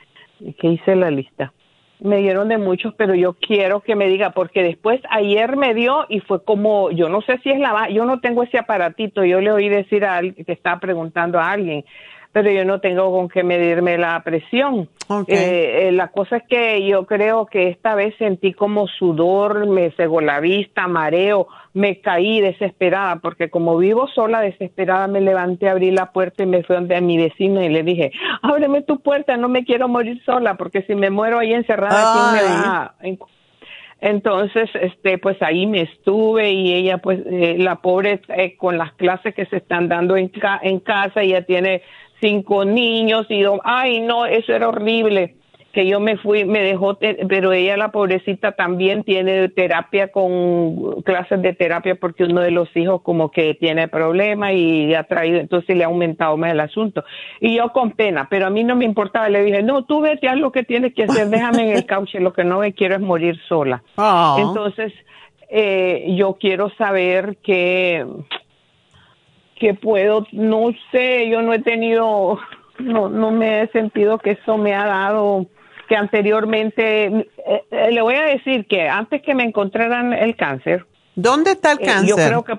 S8: que hice la lista. Me dieron de muchos, pero yo quiero que me diga, porque después ayer me dio y fue como, yo no sé si es la, yo no tengo ese aparatito, yo le oí decir a alguien que estaba preguntando a alguien, pero yo no tengo con qué medirme la presión. Eh, eh, la cosa es que yo creo que esta vez sentí como sudor, me cegó la vista, mareo, me caí desesperada, porque como vivo sola, desesperada, me levanté, abrí la puerta y me fui donde a mi vecina y le dije, ábreme tu puerta, no me quiero morir sola, porque si me muero ahí encerrada, ¿quién me va a entonces, este, pues ahí me estuve y ella, pues, eh, la pobre, eh, con las clases que se están dando en, ca- en casa, ella tiene cinco niños y yo, ay, no, eso era horrible, que yo me fui, me dejó, pero ella, la pobrecita, también tiene terapia con clases de terapia porque uno de los hijos como que tiene problemas y ha traído, entonces le ha aumentado más el asunto. Y yo con pena, pero a mí no me importaba, le dije, no, tú vete, haz lo que tienes que hacer, déjame en el cauche, lo que no me quiero es morir sola. Entonces, eh, yo quiero saber que, que puedo, no sé, yo no he tenido, no, no me he sentido que eso me ha dado, que anteriormente, eh, eh, le voy a decir que antes que me encontraran el cáncer,
S2: ¿Dónde está el
S8: eh,
S2: cáncer?
S8: yo creo que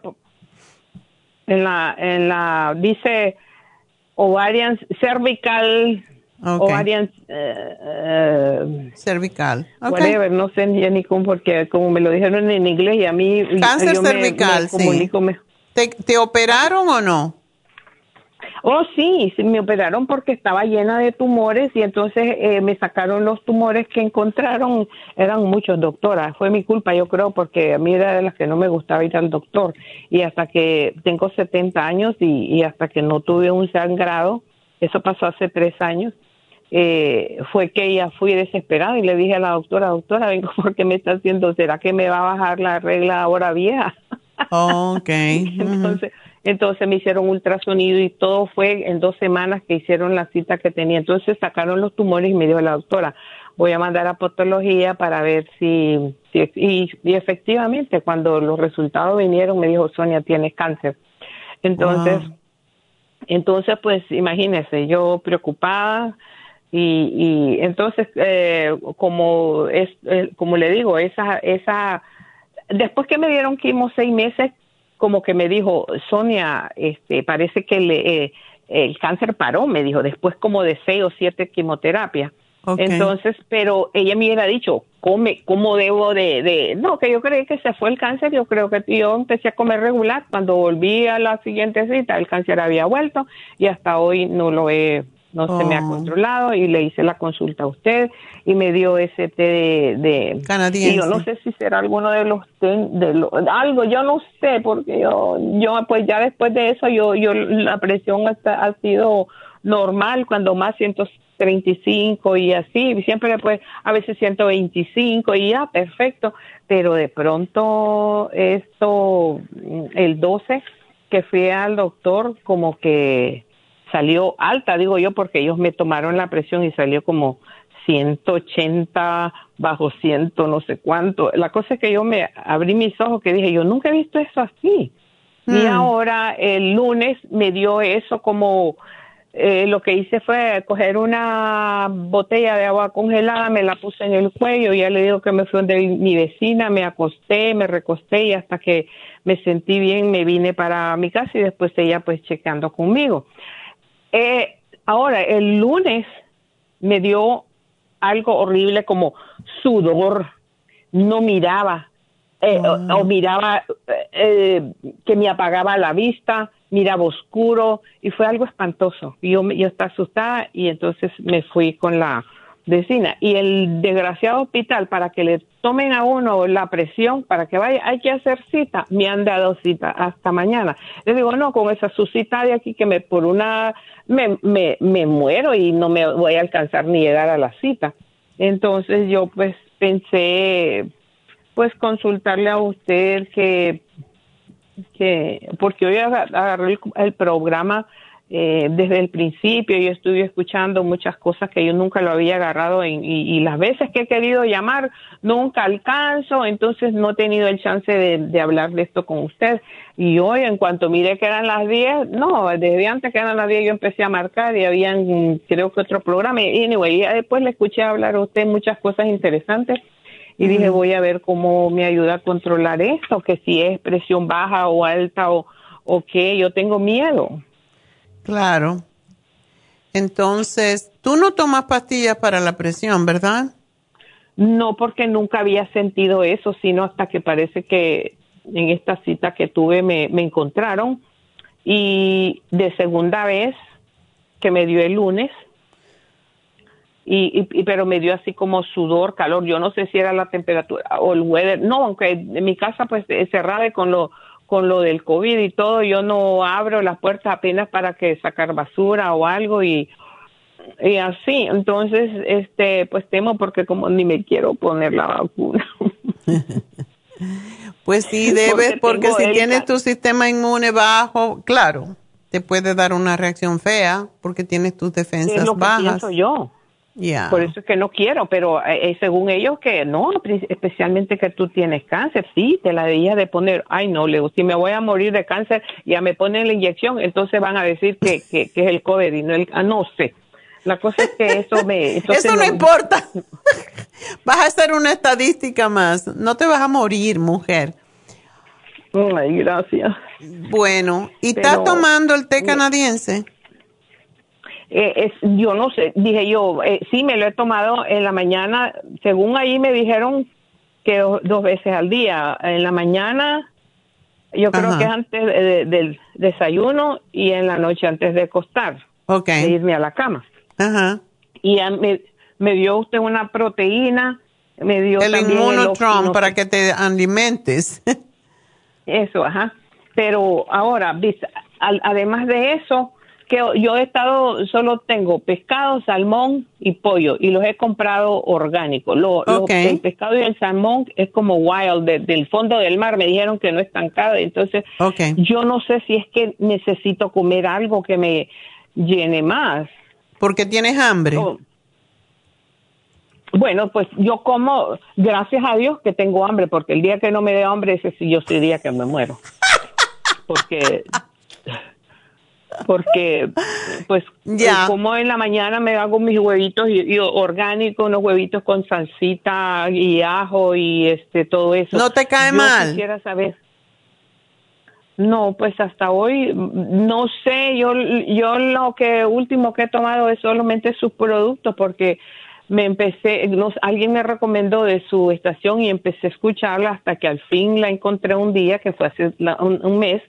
S8: en la, en la, dice ovarian cervical,
S2: Ok.
S8: ovarian, eh,
S2: Cervical.
S8: Whatever, no sé ni, ni cómo, porque como me lo dijeron en inglés y a mí
S2: Cáncer
S8: yo
S2: cervical,
S8: me
S2: sí.
S8: comunico me-
S2: ¿Te, operaron o no?
S8: Oh, sí, me operaron porque estaba llena de tumores y entonces eh, me sacaron los tumores que encontraron. Eran muchos, doctora. Fue mi culpa, yo creo, porque a mí era de las que no me gustaba ir al doctor. Y hasta que tengo 70 años y, y hasta que no tuve un sangrado, eso pasó hace tres años, eh, fue que ya fui desesperada y le dije a la doctora, doctora, vengo *laughs* porque me está haciendo, ¿será que me va a bajar la regla ahora vieja?
S2: Ok. *laughs*
S8: entonces, entonces me hicieron ultrasonido y todo fue en dos semanas que hicieron la cita que tenía. Entonces sacaron los tumores y me dijo la doctora, voy a mandar a patología para ver si, y, efectivamente cuando los resultados vinieron me dijo, Sonia, tienes cáncer. Entonces, entonces pues imagínese, yo preocupada, y, y entonces, eh, como es, eh, como le digo, esa, esa, después que me dieron quimo seis meses, como que me dijo, Sonia, este, parece que le, eh, el cáncer paró, me dijo, después como de seis o siete quimioterapias. Entonces, pero ella me hubiera dicho, come, ¿cómo debo de, de, no, que yo creí que se fue el cáncer, yo creo que yo empecé a comer regular, cuando volví a la siguiente cita, el cáncer había vuelto y hasta hoy no lo he no se me ha oh. controlado y le hice la consulta a usted y me dio ese té de, de
S2: canadiense.
S8: yo no sé si será alguno de los de algo, yo no sé porque yo yo pues ya después de eso yo yo la presión ha sido normal cuando más 135 y así, siempre pues a veces 125 y ya perfecto, pero de pronto esto el 12 que fui al doctor como que salió alta, digo yo, porque ellos me tomaron la presión y salió como 180 bajo 100, no sé cuánto. La cosa es que yo me abrí mis ojos que dije, yo nunca he visto eso así. Y mm. ahora el lunes me dio eso como eh, lo que hice fue coger una botella de agua congelada, me la puse en el cuello, ya le digo que me fui donde mi vecina, me acosté, me recosté y hasta que me sentí bien me vine para mi casa y después ella pues chequeando conmigo. Eh, ahora, el lunes me dio algo horrible como sudor, no miraba, eh, o, miraba eh, que me apagaba la vista, miraba oscuro y fue algo espantoso. Yo, yo estaba asustada y entonces me fui con la vecina. Y el desgraciado hospital, para que le tomen a uno la presión, para que vaya, hay que hacer cita. Me han dado cita hasta mañana. Le digo, no, con esa su cita de aquí que me por una, me, me, me muero y no me voy a alcanzar ni llegar a la cita. Entonces yo pues pensé, pues consultarle a usted que, que porque hoy agarré el programa eh, desde el principio yo estuve escuchando muchas cosas que yo nunca lo había agarrado y, las veces que he querido llamar nunca alcanzo, entonces no he tenido el chance de, hablar de esto con usted. Y hoy en cuanto miré que eran las 10, no, desde antes que eran las 10 yo empecé a marcar y habían creo que otro programa y anyway, después le escuché hablar a usted muchas cosas interesantes y dije voy a ver cómo me ayuda a controlar esto, que si es presión baja o alta o, o qué, yo tengo miedo.
S2: Claro. Entonces, tú no tomas pastillas para la presión, ¿verdad?
S8: No, porque nunca había sentido eso, sino hasta que parece que en esta cita que tuve me, encontraron y de segunda vez que me dio el lunes y, pero me dio así como sudor, calor. Yo no sé si era la temperatura o el weather. No, aunque en mi casa pues es cerrada con lo con lo del COVID y todo, yo no abro las puertas apenas para que sacar basura o algo y, y así, entonces, este, pues temo porque como ni me quiero poner la vacuna. *laughs*
S2: pues sí, debes, porque, si tienes tu sistema inmune bajo, claro, te puede dar una reacción fea porque tienes tus defensas es lo bajas.
S8: Que yo. Por eso es que no quiero, pero eh, eh, según ellos que no, especialmente que tú tienes cáncer, sí, te la debías de poner, ay no, Leo, si me voy a morir de cáncer, ya me ponen la inyección, entonces van a decir que, que, es el COVID y no el, ah, no sé. La cosa es que eso me... *laughs*
S2: Eso no, importa. *laughs* vas a hacer una estadística más, no te vas a morir, mujer.
S8: Ay, gracias.
S2: Bueno, ¿y estás tomando el té canadiense?
S8: Eh, es, yo no sé, dije yo, eh, sí me lo he tomado en la mañana, según ahí me dijeron que dos veces al día, en la mañana Yo creo que es antes de- del desayuno y en la noche antes de acostar,
S2: Ok.
S8: de irme a la cama.
S2: Ajá.
S8: Y a- me, me dio usted una proteína, me dio
S2: El inmunotron para que te alimentes. *laughs*
S8: Eso, ajá. Pero ahora, además de eso, que yo he estado, solo tengo pescado, salmón y pollo y los he comprado orgánicos. Lo, lo-
S2: Ok.
S8: el pescado y el salmón es como wild, de- del fondo del mar. Me dijeron que no es estancado. Entonces, yo no sé si es que necesito comer algo que me llene más.
S2: Porque tienes hambre.
S8: Oh. Bueno, pues yo como, gracias a Dios que tengo hambre, porque el día que no me dé hambre, ese sí yo sería que me muero. *laughs* Porque, porque, pues, *laughs*
S2: Ya.
S8: como en la mañana me hago mis huevitos y, y orgánicos, unos huevitos con salsita y ajo y este todo eso.
S2: ¿No te cae
S8: Yo
S2: mal?
S8: Quisiera saber. No, pues hasta hoy no sé, yo yo lo que último que he tomado es solamente sus productos porque me empecé, no, alguien me recomendó de su estación y empecé a escucharla hasta que al fin la encontré un día que fue hace la- un, un mes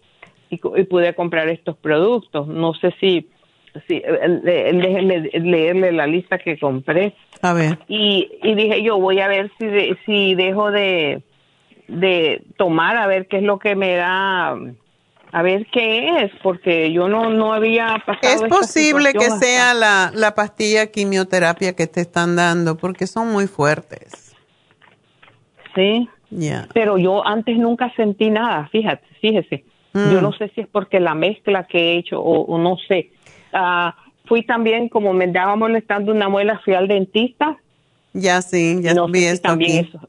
S8: y, y pude comprar estos productos. No sé si, si eh, eh, déjenme leerle la lista que compré
S2: A ver.
S8: y, y dije yo voy a ver si de- si dejo de de tomar a ver qué es lo que me da a ver qué es porque yo no no había pasado
S2: Es posible que
S8: hasta-
S2: sea la, la pastilla quimioterapia que te están dando porque son muy fuertes.
S8: sí
S2: Ya.
S8: pero yo antes nunca sentí nada fíjate fíjese
S2: Mm.
S8: yo no sé si es porque la mezcla que he hecho o, o no sé Ah, fui también como me andaba molestando una muela fui al dentista
S2: Ya sí, ya
S8: No
S2: vi
S8: sé si
S2: esto
S8: también
S2: aquí.
S8: eso.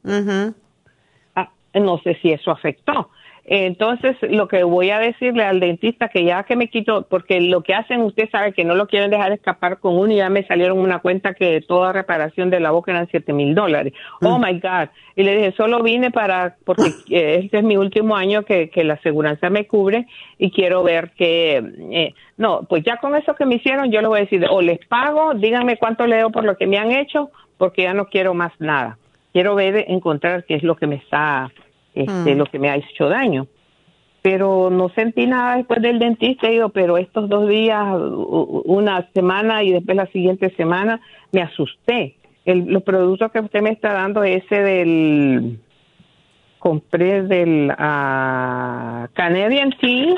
S8: Ah, no sé si eso afectó. Entonces, lo que voy a decirle al dentista que ya que me quito, porque lo que hacen, usted sabe que no lo quieren dejar escapar con uno y ya me salieron una cuenta que toda reparación de la boca eran siete mil dólares. Oh my God. Y le dije, solo vine para, porque *laughs* eh, este es mi último año que, que la aseguranza me cubre y quiero ver que, eh, no, pues ya con eso que me hicieron, yo le voy a decir, o les pago, díganme cuánto le doy por lo que me han hecho, porque ya no quiero más nada. Quiero ver, encontrar qué es lo que me está, este,
S2: Mm.
S8: lo que me ha hecho daño. Pero no sentí nada después del dentista, digo, pero estos dos días, una semana y después la siguiente semana, me asusté. El, los productos que usted me está dando, ese del, compré del ah, Canadian Tea,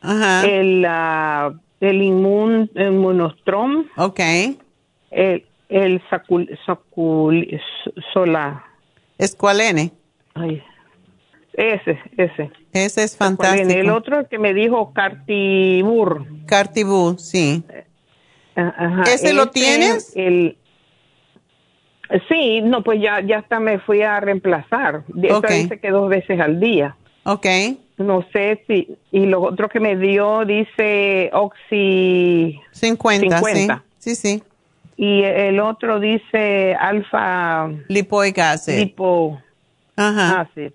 S2: Ajá.
S8: el, ah, el inmun, inmunostrom,
S2: ok.
S8: el, el sacul, sacul, sola,
S2: Escualene.
S8: Ay, ese, ese.
S2: Ese es fantástico.
S8: El otro que me dijo Cartibur.
S2: Cartibú, sí.
S8: Ah, Ajá,
S2: ¿Ese lo tienes?
S8: El, sí, no, pues ya, ya hasta me fui a reemplazar. De eso
S2: Ok.
S8: dice que dos veces al día.
S2: Ok.
S8: No sé si, y lo otro que me dio dice Oxy
S2: 50,
S8: 50.
S2: sí. Sí, sí.
S8: y el otro dice Alfa
S2: Lipoic acid.
S8: Lipo
S2: Ajá.
S8: Acid.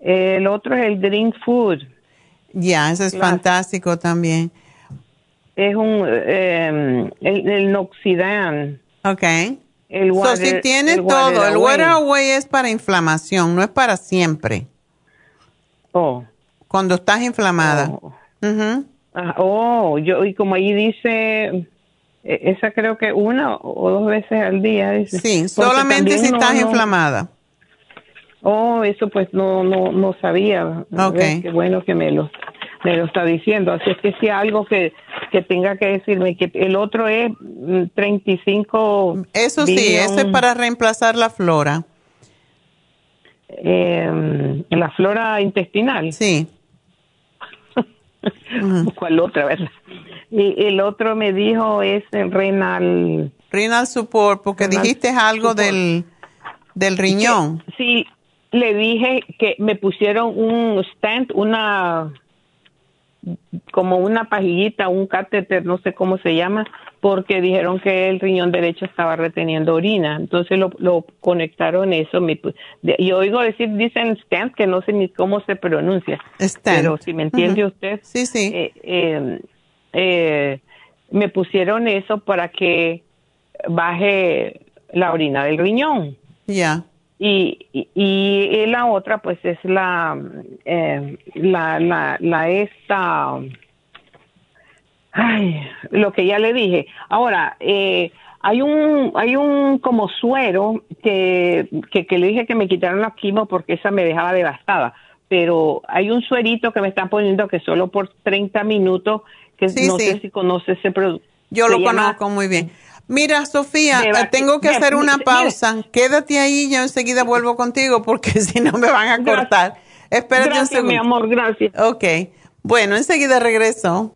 S8: El otro es el Green Food.
S2: Ya, ese es
S8: Claro.
S2: fantástico también.
S8: Es un, eh, el, el Noxidan.
S2: Ok.
S8: El
S2: So,
S8: water-
S2: si tienes
S8: el
S2: todo, el
S8: Water Away.
S2: Es para inflamación, no es para siempre.
S8: Oh.
S2: Cuando estás inflamada.
S8: Oh. Ah, oh, yo, y como ahí dice, eh, esa creo que una o dos veces al día. Dice.
S2: Sí, solamente si estás
S8: no-
S2: inflamada.
S8: Oh, eso pues no, no, no sabía. A
S2: Ok.
S8: ver, Qué bueno que me lo, me lo está diciendo. Así es que si algo que, que tenga que decirme, que el otro es mm, 35.
S2: Eso sí, eso es para reemplazar la flora.
S8: eh, la flora intestinal.
S2: Sí. *laughs*
S8: ¿Cuál otra, verdad? Y el otro me dijo es el renal.
S2: Renal support, porque
S8: Renal
S2: dijiste algo
S8: support.
S2: del, del riñón.
S8: Sí, le dije que me pusieron un stand, una como una pajillita, un catéter, no sé cómo se llama, porque dijeron que el riñón derecho estaba reteniendo orina. Entonces lo, lo conectaron eso. me y oigo decir, dicen stand, que no sé ni cómo se pronuncia.
S2: Stent.
S8: Pero si me entiende usted,
S2: Sí, sí.
S8: eh, eh, eh, me pusieron eso para que baje la orina del riñón.
S2: Ya.
S8: Y, y, la otra, pues, es la, eh, la, la, la esta, ay, lo que ya le dije. Ahora, eh, hay un, hay un como suero que, que, que le dije que me quitaron la quimo porque esa me dejaba devastada pero hay un suerito que me están poniendo que solo por 30 minutos, que no sé si conoce ese producto.
S2: Yo lo conozco muy bien. Mira, Sofía, eh, tengo que hacer una pausa. Quédate ahí, yo enseguida vuelvo contigo porque *laughs* si no me van a cortar. Espérate
S8: gracias,
S2: un segundo.
S8: mi amor, gracias.
S2: Ok. Bueno, enseguida regreso.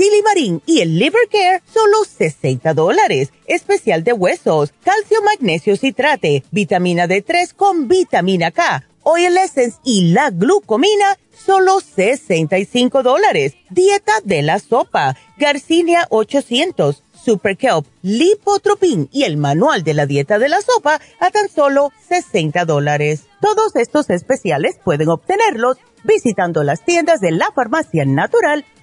S3: Silimarín y el Liver Care, solo 60 dólares. Especial de huesos, calcio, magnesio, citrate, vitamina D3 con vitamina K, Oil Essence y la glucomina, solo 65 dólares. Dieta de la sopa, Garcinia 800, Super Kelp, Lipotropin y el manual de la dieta de la sopa a tan solo 60 dólares. Todos estos especiales pueden obtenerlos visitando las tiendas de la farmacia natural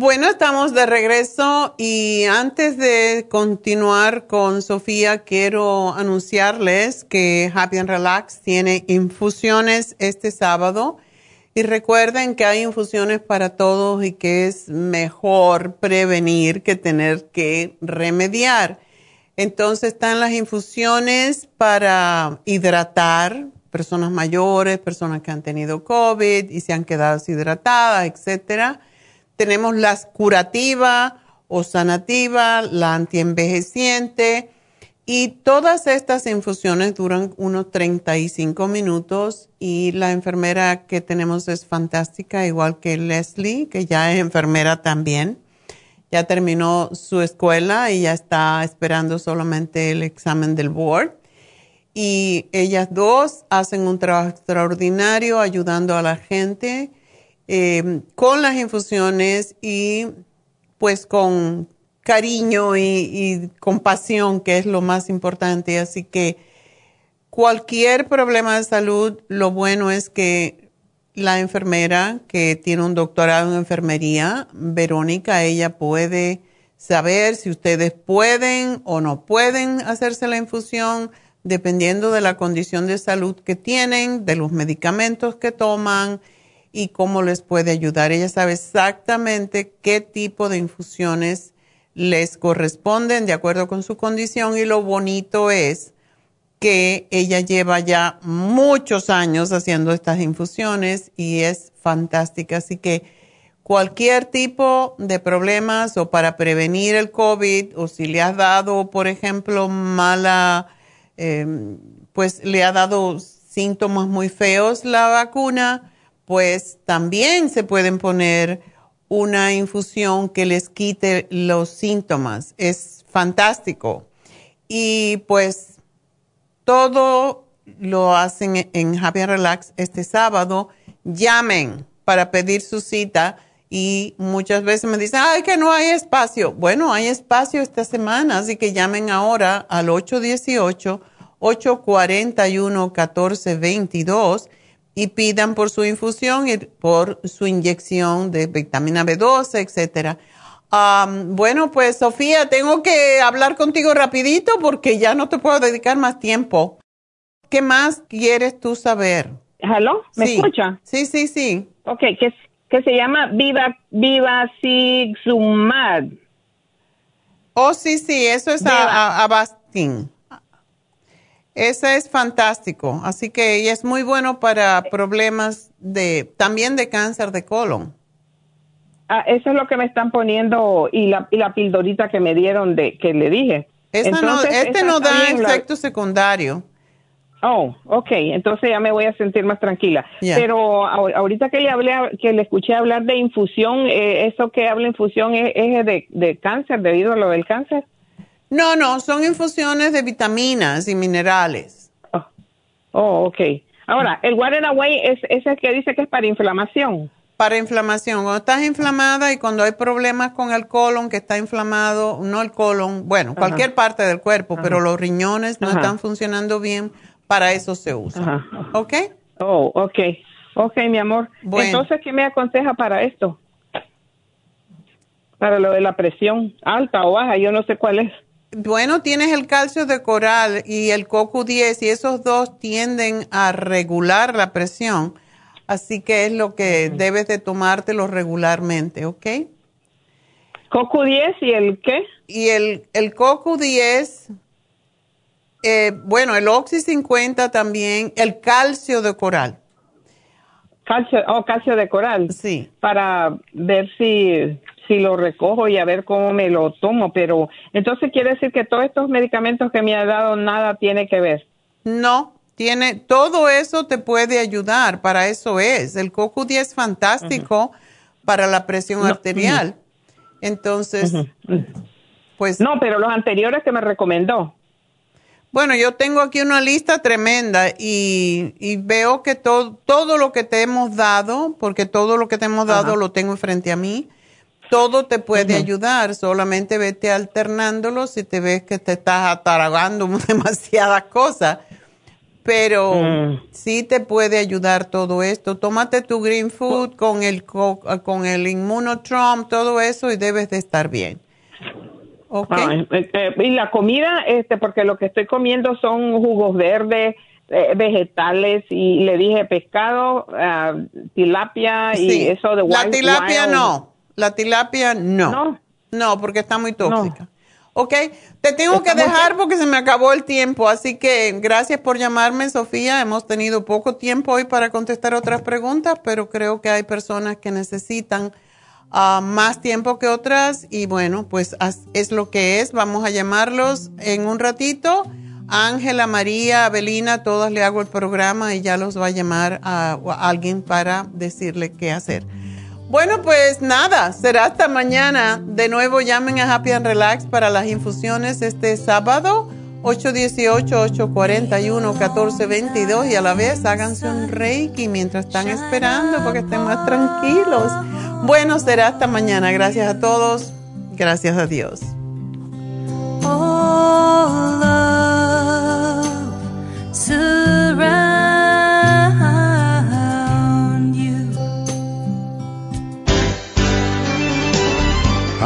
S2: Bueno, estamos de regreso y antes de continuar con Sofía, quiero anunciarles que Happy and Relax tiene infusiones este sábado y recuerden que hay infusiones para todos y que es mejor prevenir que tener que remediar. Entonces están las infusiones para hidratar personas mayores, personas que han tenido COVID y se han quedado deshidratadas, etcétera tenemos la curativa o sanativa, la antienvejeciente y todas estas infusiones duran unos 35 minutos y la enfermera que tenemos es fantástica, igual que Leslie, que ya es enfermera también. ya terminó su escuela y ya está esperando solamente el examen del board. Y ellas dos hacen un trabajo extraordinario ayudando a la gente eh, con las infusiones y pues con cariño y, y compasión, que es lo más importante. Así que cualquier problema de salud, lo bueno es que la enfermera que tiene un doctorado en enfermería, Verónica, ella puede saber si ustedes pueden o no pueden hacerse la infusión, dependiendo de la condición de salud que tienen, de los medicamentos que toman y cómo les puede ayudar. Ella sabe exactamente qué tipo de infusiones les corresponden de acuerdo con su condición y lo bonito es que ella lleva ya muchos años haciendo estas infusiones y es fantástica. Así que cualquier tipo de problemas o para prevenir el COVID o si le has dado, por ejemplo, mala, em, pues le ha dado síntomas muy feos la vacuna, pues también se pueden poner una infusión que les quite los síntomas. Es fantástico. Y pues todo lo hacen en Happy Relax este sábado. Llamen para pedir su cita y muchas veces me dicen, ay, que no hay espacio. Bueno, hay espacio esta semana, así que llamen ahora al 818-841-1422 y pidan por su infusión y por su inyección de vitamina B12, etcétera. bueno, pues Sofía, tengo que hablar contigo rapidito porque ya no te puedo dedicar más tiempo. ¿Qué más quieres tú saber?
S8: ¿Hello? ¿Me escucha?
S2: Sí, sí, sí.
S8: Ok, que, que se llama Viva, Viva Sumad.
S2: Oh, sí, sí, eso es Avastin. Ese es fantástico. Así que y es muy bueno para problemas de, también de cáncer de colon.
S8: Ah, eso es lo que me están poniendo y la, y la pildorita que me dieron de que le dije.
S2: no, este no da efecto secundario.
S8: Oh, ok, entonces ya me voy a sentir más tranquila. Pero ahorita que le hablé, que le escuché hablar de infusión, eh, ¿eso que habla infusión es, de, de, cáncer, debido a lo del cáncer?
S2: No, no, son infusiones de vitaminas y minerales.
S8: Oh, oh ok. Ahora, el Water Away es, ese que dice que es para inflamación.
S2: Para inflamación. Cuando estás inflamada y cuando hay problemas con el colon, que está inflamado, no el colon, bueno, cualquier parte del cuerpo, pero los riñones no están funcionando bien para eso se usa. ¿Ok?
S8: Oh, ok. Ok, mi amor. Entonces, ¿qué me aconseja para esto? Para lo de la presión alta o baja, yo no sé cuál es.
S2: Bueno, tienes el calcio de coral y el CoQ10 y esos dos tienden a regular la presión. Así que es lo que debes de tomártelo regularmente, ¿ok?
S8: CoQ10 y el qué?
S2: Y el, el CoQ10 eh, bueno, el Oxy 50 también, el calcio de coral.
S8: Calcio, oh, calcio de coral.
S2: Sí.
S8: Para ver si, si lo recojo y a ver cómo me lo tomo. Pero entonces quiere decir que todos estos medicamentos que me ha dado nada tiene que ver.
S2: No, tiene, todo eso te puede ayudar, para eso es. El CoQ10 es fantástico para la presión arterial. Entonces, pues...
S8: No, pero los anteriores que me recomendó.
S2: Bueno, yo tengo aquí una lista tremenda y, veo que todo, todo lo que te hemos dado, porque todo lo que te hemos dado lo tengo frente a mí, todo te puede ayudar, solamente vete alternándolo si te ves que te estás ataragando *laughs* demasiadas cosas. Pero mm. sí te puede ayudar todo esto. Tómate tu Green Food con el, con el Immunotrom, todo eso y debes de estar bien.
S8: Okay. Eh, eh, y la comida, este, porque lo que estoy comiendo son jugos verdes, eh, vegetales y le dije pescado, ah, tilapia y eso de
S2: La tilapia no, la tilapia no. no. porque está muy tóxica. Ok, te tengo que dejar porque se me acabó el tiempo, así que gracias por llamarme, Sofía. Hemos tenido poco tiempo hoy para contestar otras preguntas, pero creo que hay personas que necesitan más tiempo que otras y bueno, pues es lo que es. Vamos a llamarlos en un ratito. Ángela, María, Abelina, todas le hago el programa y ya los va a llamar a, alguien para decirle qué hacer. Bueno, pues nada, será hasta mañana. De nuevo llamen a Happy and Relax para las infusiones este sábado, 818-841-1422 y a la vez háganse un reiki mientras están esperando porque estén más tranquilos. Bueno, será hasta mañana. Gracias a todos. Gracias a Dios.